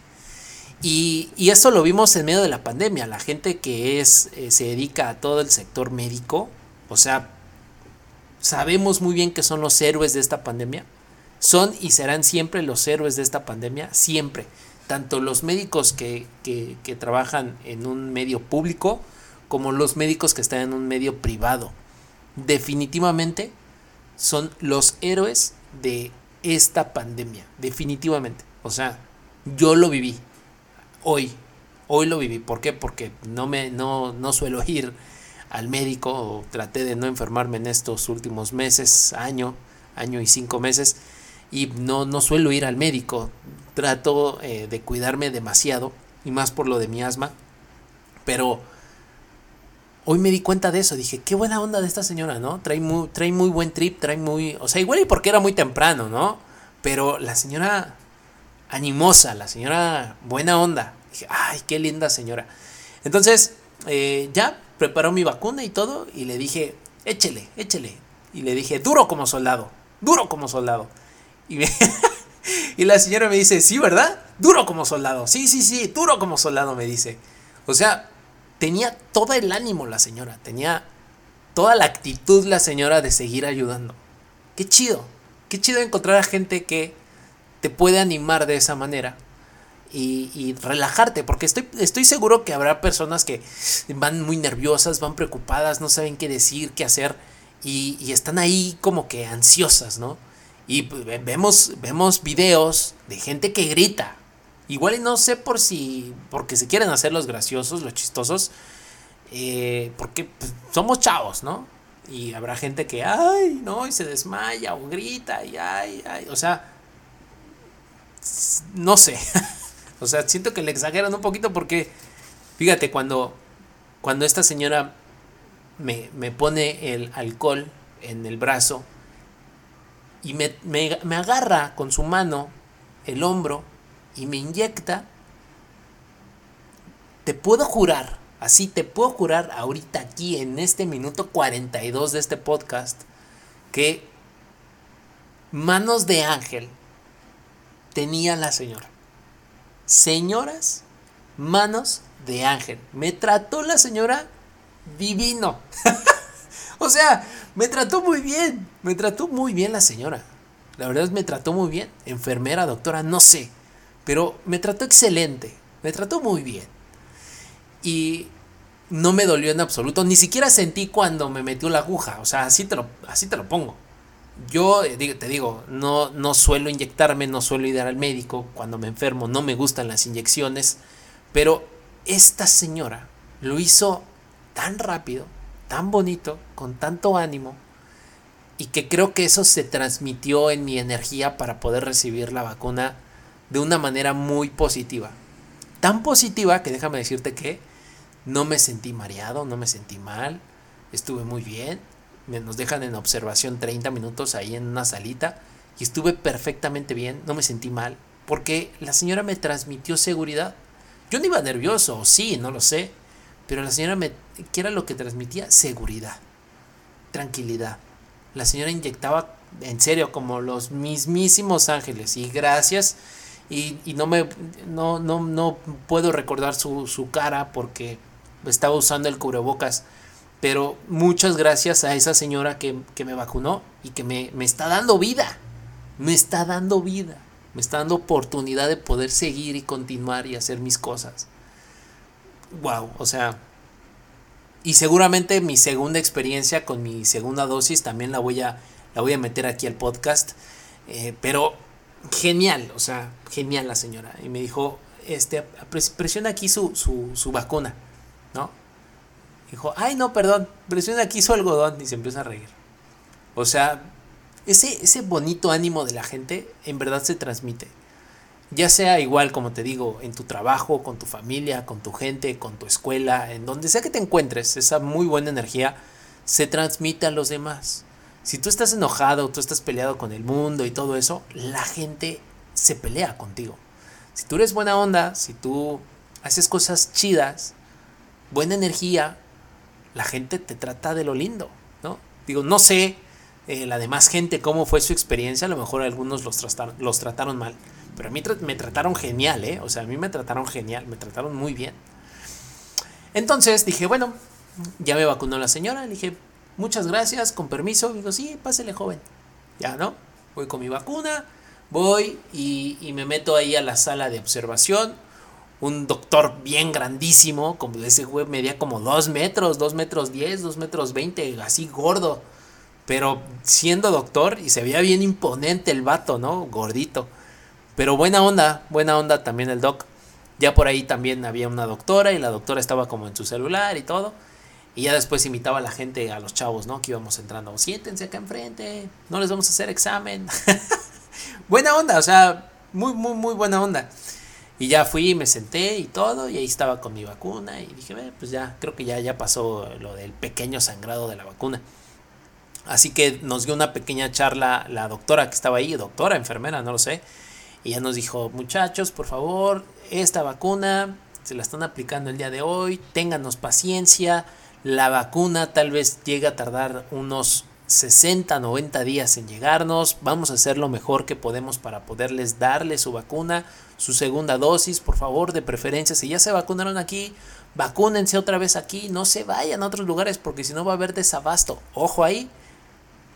Speaker 1: Y, y, eso lo vimos en medio de la pandemia. La gente que es, eh, se dedica a todo el sector médico, o sea, sabemos muy bien que son los héroes de esta pandemia. Son y serán siempre los héroes de esta pandemia, siempre. Tanto los médicos que, que, que trabajan en un medio público como los médicos que están en un medio privado. Definitivamente son los héroes de esta pandemia. Definitivamente. O sea, yo lo viví. Hoy. Hoy lo viví. ¿Por qué? Porque no me no, no suelo (laughs) ir al médico o traté de no enfermarme en estos últimos meses, año, año y cinco meses. Y no, no suelo ir al médico. Trato eh, de cuidarme demasiado. Y más por lo de mi asma. Pero hoy me di cuenta de eso. Dije, qué buena onda de esta señora, ¿no? Trae muy, trae muy buen trip, trae muy... O sea, igual y porque era muy temprano, ¿no? Pero la señora animosa, la señora buena onda. Dije, ay, qué linda señora. Entonces, eh, ya preparó mi vacuna y todo. Y le dije, échele, échele. Y le dije, duro como soldado, duro como soldado. Y, (laughs) y la señora me dice, sí, ¿verdad? Duro como soldado. Sí, sí, sí, duro como soldado, me dice. O sea, tenía todo el ánimo la señora, tenía toda la actitud la señora de seguir ayudando. Qué chido, qué chido encontrar a gente que te puede animar de esa manera y, relajarte, porque estoy, estoy seguro que habrá personas que van muy nerviosas, van preocupadas, no saben qué decir, qué hacer y, y están ahí como que ansiosas, ¿no? Y pues, vemos, vemos videos de gente que grita, Igual y no sé por si, porque se quieren hacer los graciosos, los chistosos, eh, porque pues, somos chavos, ¿no? Y habrá gente que, ay, no, y se desmaya o grita, y ay, ay, o sea, no sé, (laughs) o sea, siento que le exageran un poquito porque, fíjate, cuando, cuando esta señora me, me pone el alcohol en el brazo y me, me, me agarra con su mano el hombro, y me inyecta, te puedo jurar, así te puedo jurar ahorita aquí en este minuto 42 de este podcast, que manos de ángel tenía la señora. Señoras, manos de ángel. Me trató la señora divino. (laughs) o sea, me trató muy bien. Me trató muy bien la señora. La verdad es me trató muy bien. Enfermera, doctora, no sé. Pero me trató excelente, me trató muy bien. Y no me dolió en absoluto, ni siquiera sentí cuando me metió la aguja, o sea, así te lo, así te lo pongo. Yo eh, te digo, no, no suelo inyectarme, no suelo ir al médico cuando me enfermo, no me gustan las inyecciones, pero esta señora lo hizo tan rápido, tan bonito, con tanto ánimo, y que creo que eso se transmitió en mi energía para poder recibir la vacuna de una manera muy positiva. Tan positiva que déjame decirte que no me sentí mareado, no me sentí mal, estuve muy bien. Nos dejan en observación 30 minutos ahí en una salita y estuve perfectamente bien, no me sentí mal, porque la señora me transmitió seguridad. Yo no iba nervioso, sí, no lo sé, pero la señora me, ¿qué era lo que transmitía? Seguridad, tranquilidad. La señora inyectaba en serio como los mismísimos ángeles y gracias y, no me no, no, no puedo recordar su, su, cara porque estaba usando el cubrebocas. Pero muchas gracias a esa señora que, que me vacunó y que me, me, está dando vida. Me está dando vida. Me está dando oportunidad de poder seguir y continuar y hacer mis cosas. Wow, o sea. Y seguramente mi segunda experiencia con mi segunda dosis también la voy a, la voy a meter aquí al podcast. Eh, pero genial, o sea, genial la señora. Y me dijo, este, presiona aquí su, su, vacuna, ¿no? Dijo, ay, no, perdón, presiona aquí su algodón y se empieza a reír. O sea, ese, ese bonito ánimo de la gente en verdad se transmite. Ya sea igual, como te digo, en tu trabajo, con tu familia, con tu gente, con tu escuela, en donde sea que te encuentres, esa muy buena energía se transmite a los demás Si tú estás enojado, tú estás peleado con el mundo y todo eso, la gente se pelea contigo. Si tú eres buena onda, si tú haces cosas chidas, buena energía, la gente te trata de lo lindo, ¿no? Digo, no sé eh, la demás gente cómo fue su experiencia, a lo mejor algunos los trataron, los trataron mal, pero a mí me trataron genial, ¿eh? O sea, a mí me trataron genial, me trataron muy bien. Entonces dije, bueno, ya me vacunó la señora, le dije, muchas gracias, con permiso, digo, sí, pásele joven, ya, ¿no? Voy con mi vacuna, voy y, me meto ahí a la sala de observación, un doctor bien grandísimo, como ese güey medía como 2 metros, 2 metros 10, 2 metros 20, así gordo. Pero siendo doctor y se veía bien imponente el vato, ¿no? Gordito. Pero buena onda, buena onda también el doc. Ya por ahí también había una doctora y la doctora estaba como en su celular y todo. Y ya después invitaba a la gente, a los chavos, ¿no? Que íbamos entrando. Siéntense acá enfrente, no les vamos a hacer examen. (laughs) buena onda, o sea, muy, muy, muy buena onda. Y ya fui, me senté y todo, y ahí estaba con mi vacuna. Y dije, pues ya, creo que ya, ya pasó lo del pequeño sangrado de la vacuna. Así que nos dio una pequeña charla la doctora que estaba ahí, doctora, enfermera, no lo sé. Y ya nos dijo, muchachos, por favor, esta vacuna se la están aplicando el día de hoy, ténganos paciencia. La vacuna tal vez llegue a tardar unos 60, 90 días en llegarnos. Vamos a hacer lo mejor que podemos para poderles darle su vacuna, su segunda dosis, por favor, de preferencia. Si ya se vacunaron aquí, vacúnense otra vez aquí. No se vayan a otros lugares porque si no va a haber desabasto. Ojo ahí.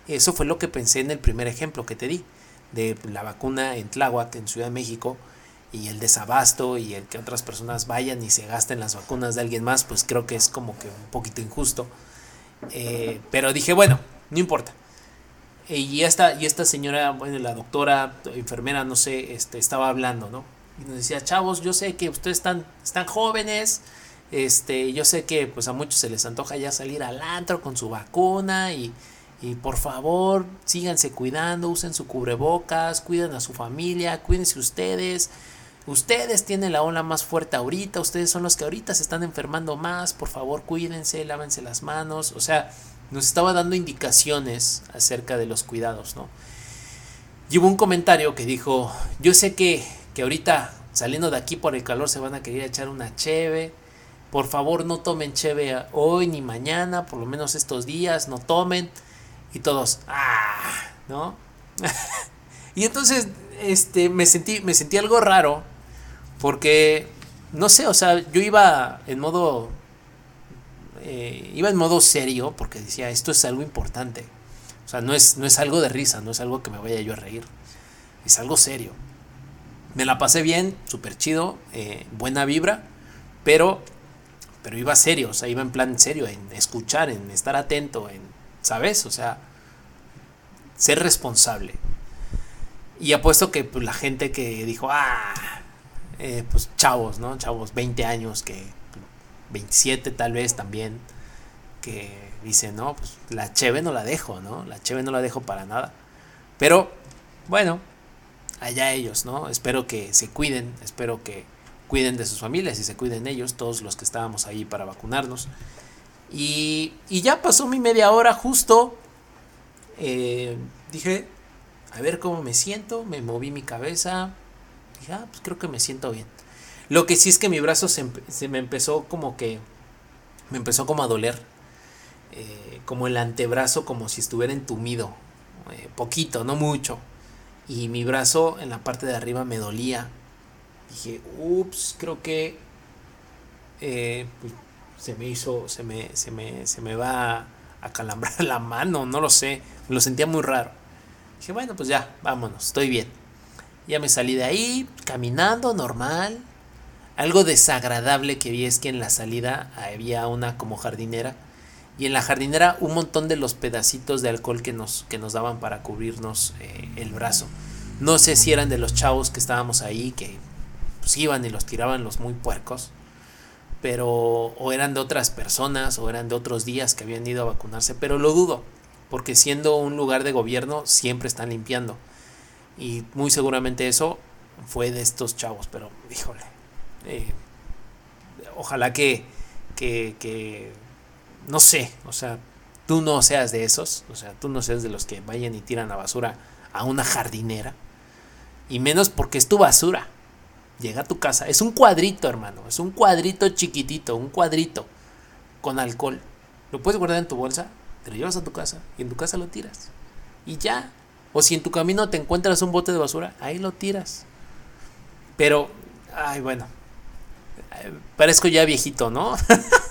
Speaker 1: Eso fue lo que pensé en el primer ejemplo que te di de la vacuna en Tláhuac, en Ciudad de México, y el desabasto y el que otras personas vayan y se gasten las vacunas de alguien más, pues creo que es como que un poquito injusto. Eh, pero dije, bueno, no importa. Y esta, y esta señora, bueno, la doctora, enfermera, no sé, este, estaba hablando, ¿no? Y nos decía, chavos, yo sé que ustedes están, están jóvenes, este, yo sé que pues a muchos se les antoja ya salir al antro con su vacuna y, y por favor síganse cuidando, usen su cubrebocas, cuiden a su familia, cuídense ustedes. Ustedes tienen la ola más fuerte ahorita, ustedes son los que ahorita se están enfermando más, por favor cuídense, lávense las manos, o sea, nos estaba dando indicaciones acerca de los cuidados, ¿no? Y hubo un comentario que dijo, yo sé que, que ahorita saliendo de aquí por el calor se van a querer echar una cheve, por favor no tomen cheve hoy ni mañana, por lo menos estos días, no tomen. Y todos, ah, ¿no? (laughs) y entonces este, me, sentí, me sentí algo raro, porque, no sé, o sea, yo iba en modo eh, iba en modo serio porque decía, esto es algo importante. O sea, no es, no es algo de risa, no es algo que me vaya yo a reír. Es algo serio. Me la pasé bien, súper chido, eh, buena vibra, pero, pero iba serio, o sea, iba en plan serio, en escuchar, en estar atento, en, ¿sabes? O sea, ser responsable. Y apuesto que pues, la gente que dijo, ah, eh, pues chavos, ¿no? Chavos, 20 años que 27 tal vez también, que dice, no, pues la cheve no la dejo, ¿no? La cheve no la dejo para nada. Pero, bueno, allá ellos, ¿no? Espero que se cuiden, espero que cuiden de sus familias y se cuiden ellos, todos los que estábamos ahí para vacunarnos. Y, y ya pasó mi media hora justo. Eh, dije, a ver cómo me siento, me moví mi cabeza. Dije, ah, pues creo que me siento bien. Lo que sí es que mi brazo se, me empezó como que. Me empezó como a doler. Eh, como el antebrazo, como si estuviera entumido. Eh, poquito, no mucho. Y mi brazo en la parte de arriba me dolía. Dije, ups, creo que. Eh, pues, se me hizo. Se me, se me, se me va a calambrar (laughs) la mano, no lo sé. lo sentía muy raro. Dije, bueno, pues ya, vámonos, estoy bien. Ya me salí de ahí, caminando normal. Algo desagradable que vi es que en la salida había una como jardinera y en la jardinera un montón de los pedacitos de alcohol que nos, que nos daban para cubrirnos eh, el brazo. No sé si eran de los chavos que estábamos ahí, que pues, iban y los tiraban los muy puercos, pero o eran de otras personas o eran de otros días que habían ido a vacunarse, pero lo dudo, porque siendo un lugar de gobierno siempre están limpiando. Y muy seguramente eso fue de estos chavos, pero híjole, eh, ojalá que, que, que, no sé, o sea, tú no seas de esos, o sea, tú no seas de los que vayan y tiran la basura a una jardinera. Y menos porque es tu basura. Llega a tu casa, es un cuadrito, hermano, es un cuadrito chiquitito, un cuadrito con alcohol. Lo puedes guardar en tu bolsa, te lo llevas a tu casa y en tu casa lo tiras. Y ya. O si en tu camino te encuentras un bote de basura, ahí lo tiras. Pero, ay, bueno, parezco ya viejito, ¿no?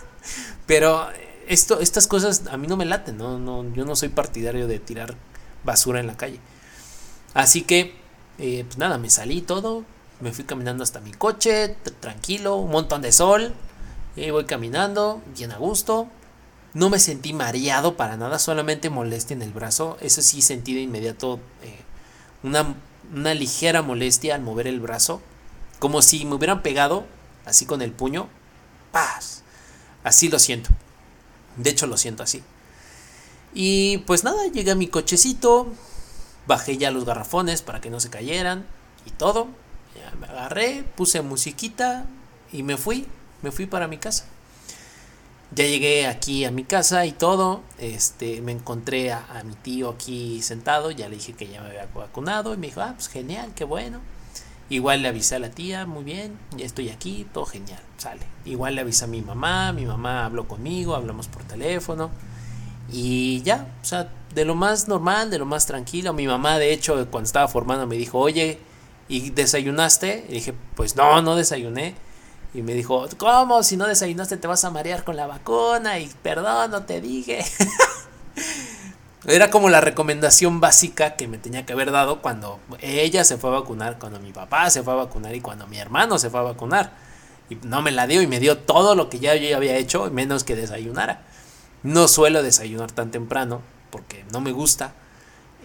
Speaker 1: (laughs) Pero esto, estas cosas a mí no me laten, ¿no? No, yo no soy partidario de tirar basura en la calle. Así que, eh, pues nada, me salí todo, me fui caminando hasta mi coche, tranquilo, un montón de sol, y voy caminando, bien a gusto. No me sentí mareado para nada, solamente molestia en el brazo. Eso sí sentí de inmediato eh, una, una ligera molestia al mover el brazo. Como si me hubieran pegado así con el puño. ¡Paz! Así lo siento. De hecho lo siento así. Y pues nada, llegué a mi cochecito, bajé ya los garrafones para que no se cayeran y todo. Ya me agarré, puse musiquita y me fui, me fui para mi casa. Ya llegué aquí a mi casa y todo. Este, me encontré a, a, mi tío aquí sentado. Ya le dije que ya me había vacunado. Y me dijo, ah, pues genial, qué bueno. Igual le avisé a la tía, muy bien, ya estoy aquí, todo genial, sale. Igual le avisé a mi mamá, mi mamá habló conmigo, hablamos por teléfono. Y ya, o sea, de lo más normal, de lo más tranquilo. Mi mamá, de hecho, cuando estaba formando, me dijo, oye, ¿y desayunaste? Y dije, pues no, no desayuné. Y me dijo, ¿cómo? Si no desayunaste te vas a marear con la vacuna. Y perdón, no te dije. (laughs) Era como la recomendación básica que me tenía que haber dado cuando ella se fue a vacunar, cuando mi papá se fue a vacunar y cuando mi hermano se fue a vacunar. Y no me la dio y me dio todo lo que ya yo había hecho, menos que desayunara. No suelo desayunar tan temprano porque no me gusta.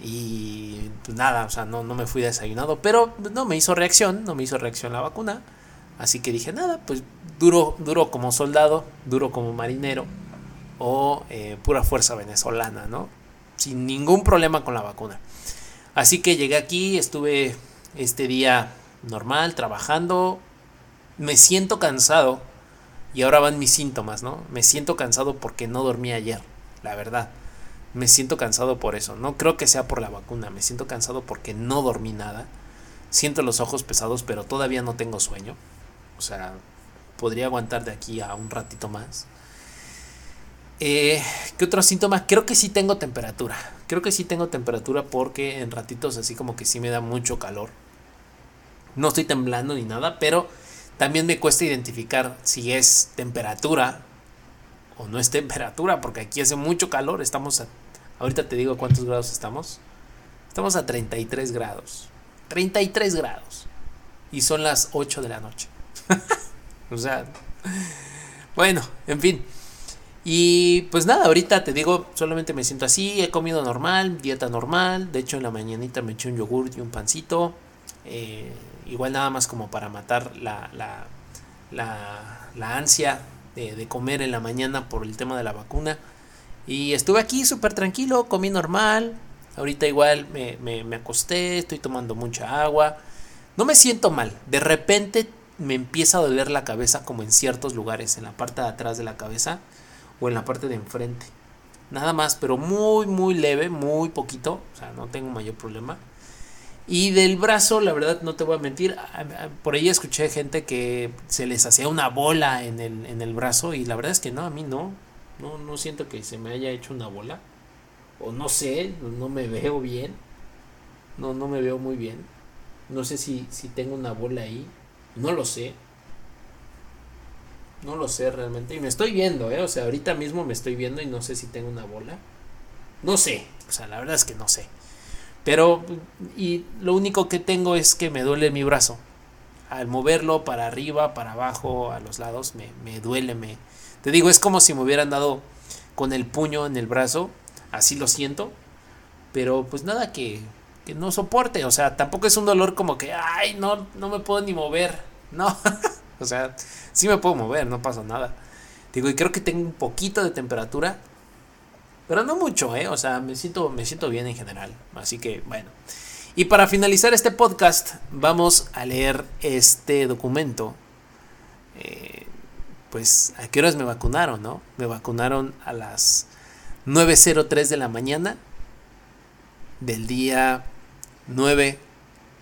Speaker 1: Y pues nada, o sea, no, no me fui desayunado. Pero no me hizo reacción, no me hizo reacción la vacuna. Así que dije, nada, pues duro, duro como soldado, duro como marinero o eh, pura fuerza venezolana, ¿no? sin ningún problema con la vacuna. Así que llegué aquí, estuve este día normal, trabajando. Me siento cansado. Y ahora van mis síntomas, ¿no? Me siento cansado porque no dormí ayer, la verdad. Me siento cansado por eso. No creo que sea por la vacuna. Me siento cansado porque no dormí nada. Siento los ojos pesados, pero todavía no tengo sueño. O sea, podría aguantar de aquí a un ratito más. Eh, ¿Qué otros síntomas? Creo que sí tengo temperatura. Creo que sí tengo temperatura porque en ratitos así como que sí me da mucho calor. No estoy temblando ni nada, pero también me cuesta identificar si es temperatura o no es temperatura, porque aquí hace mucho calor. Estamos a, ahorita te digo cuántos grados estamos. Estamos a 33 grados. 33 grados. Y son las 8 de la noche. (laughs) o sea, bueno, en fin. Y pues nada, ahorita te digo, solamente me siento así, he comido normal, dieta normal, de hecho en la mañanita me eché un yogur y un pancito, eh, igual nada más como para matar la, la, la, ansia de, comer en la mañana por el tema de la vacuna. Y estuve aquí súper tranquilo, comí normal, ahorita igual me, me, me acosté, estoy tomando mucha agua, no me siento mal, de repente me empieza a doler la cabeza como en ciertos lugares, en la parte de atrás de la cabeza o en la parte de enfrente. Nada más, pero muy, muy leve, muy poquito. O sea, no tengo mayor problema. Y del brazo, la verdad, no te voy a mentir. Por ahí escuché gente que se les hacía una bola en el, en el brazo. Y la verdad es que no, a mí no. No, no siento que se me haya hecho una bola. O no sé, no me veo bien. No, no me veo muy bien. No sé si, si tengo una bola ahí. No lo sé. No lo sé realmente. Y me estoy viendo, ¿eh? O sea, ahorita mismo me estoy viendo y no sé si tengo una bola. No sé. O sea, la verdad es que no sé. Pero, y lo único que tengo es que me duele mi brazo. Al moverlo para arriba, para abajo, a los lados, me, me duele. Me, te digo, es como si me hubieran dado con el puño en el brazo. Así lo siento. Pero pues nada que, que no soporte. O sea, tampoco es un dolor como que, ay, no, no me puedo ni mover. No. (laughs) O sea, sí me puedo mover, no pasa nada. Digo, y creo que tengo un poquito de temperatura. Pero no mucho, ¿eh? O sea, me siento, me siento bien en general. Así que, bueno. Y para finalizar este podcast, vamos a leer este documento. Eh, pues, ¿a qué horas me vacunaron, no? Me vacunaron a las 9.03 de la mañana del día 9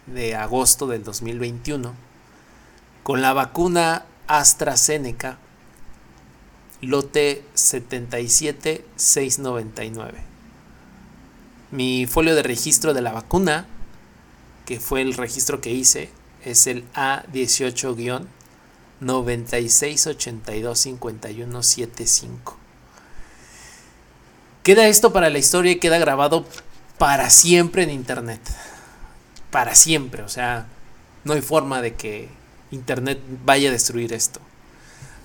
Speaker 1: de agosto del 2021 con la vacuna AstraZeneca lote 77699. Mi folio de registro de la vacuna, que fue el registro que hice, es el A18-96825175. Queda esto para la historia y queda grabado para siempre en internet. Para siempre, o sea, no hay forma de que internet vaya a destruir esto.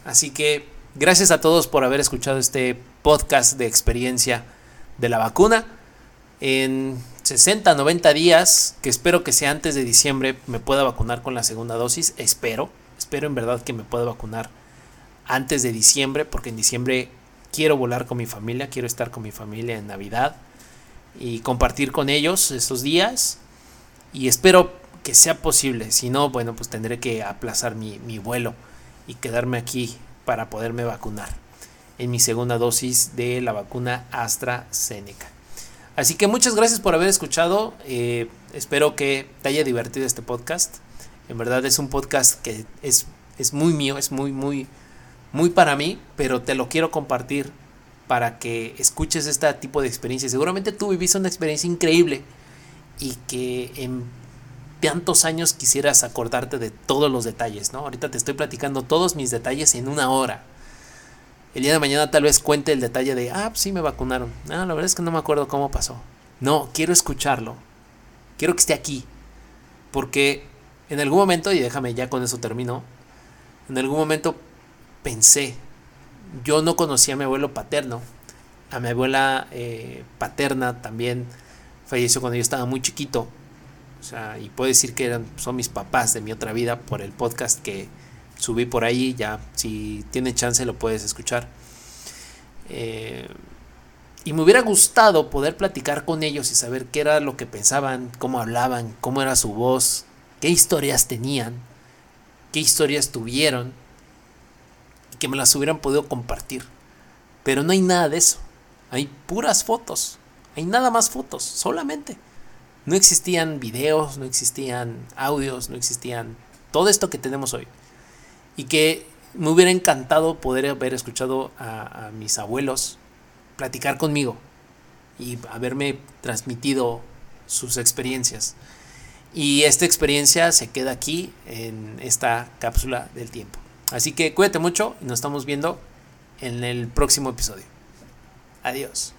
Speaker 1: Así que Gracias a todos por haber escuchado este podcast de experiencia de la vacuna. En 60, 90 días, que espero que sea antes de diciembre, me pueda vacunar con la segunda dosis. Espero, espero en verdad que me pueda vacunar antes de diciembre, porque en diciembre quiero volar con mi familia, quiero estar con mi familia en Navidad y compartir con ellos esos días. Y espero que sea posible. Si no, bueno, pues tendré que aplazar mi, mi vuelo y quedarme aquí para poderme vacunar en mi segunda dosis de la vacuna AstraZeneca. Así que muchas gracias por haber escuchado. Eh, espero que te haya divertido este podcast. En verdad es un podcast que es, es muy mío, es muy, muy, muy para mí, pero te lo quiero compartir para que escuches este tipo de experiencias. Seguramente tú viviste una experiencia increíble y que en tantos años quisieras acordarte de todos los detalles, ¿no? Ahorita te estoy platicando todos mis detalles en una hora. El día de mañana tal vez cuente el detalle de, ah, sí me vacunaron. No, la verdad es que no me acuerdo cómo pasó. No, quiero escucharlo. Quiero que esté aquí. Porque en algún momento, y déjame ya con eso termino, en algún momento pensé, yo no conocía a mi abuelo paterno, a mi abuela eh, paterna también falleció cuando yo estaba muy chiquito o sea, y puedo decir que eran, son mis papás de mi otra vida por el podcast que subí por ahí. Ya, si tiene chance, lo puedes escuchar. Eh, y me hubiera gustado poder platicar con ellos y saber qué era lo que pensaban, cómo hablaban, cómo era su voz, qué historias tenían, qué historias tuvieron y que me las hubieran podido compartir. Pero no hay nada de eso. Hay puras fotos. Hay nada más fotos, solamente no existían videos, no existían audios, no existían todo esto que tenemos hoy. Y que me hubiera encantado poder haber escuchado a, mis abuelos platicar conmigo y haberme transmitido sus experiencias. Y esta experiencia se queda aquí en esta cápsula del tiempo. Así que cuídate mucho y nos estamos viendo en el próximo episodio. Adiós.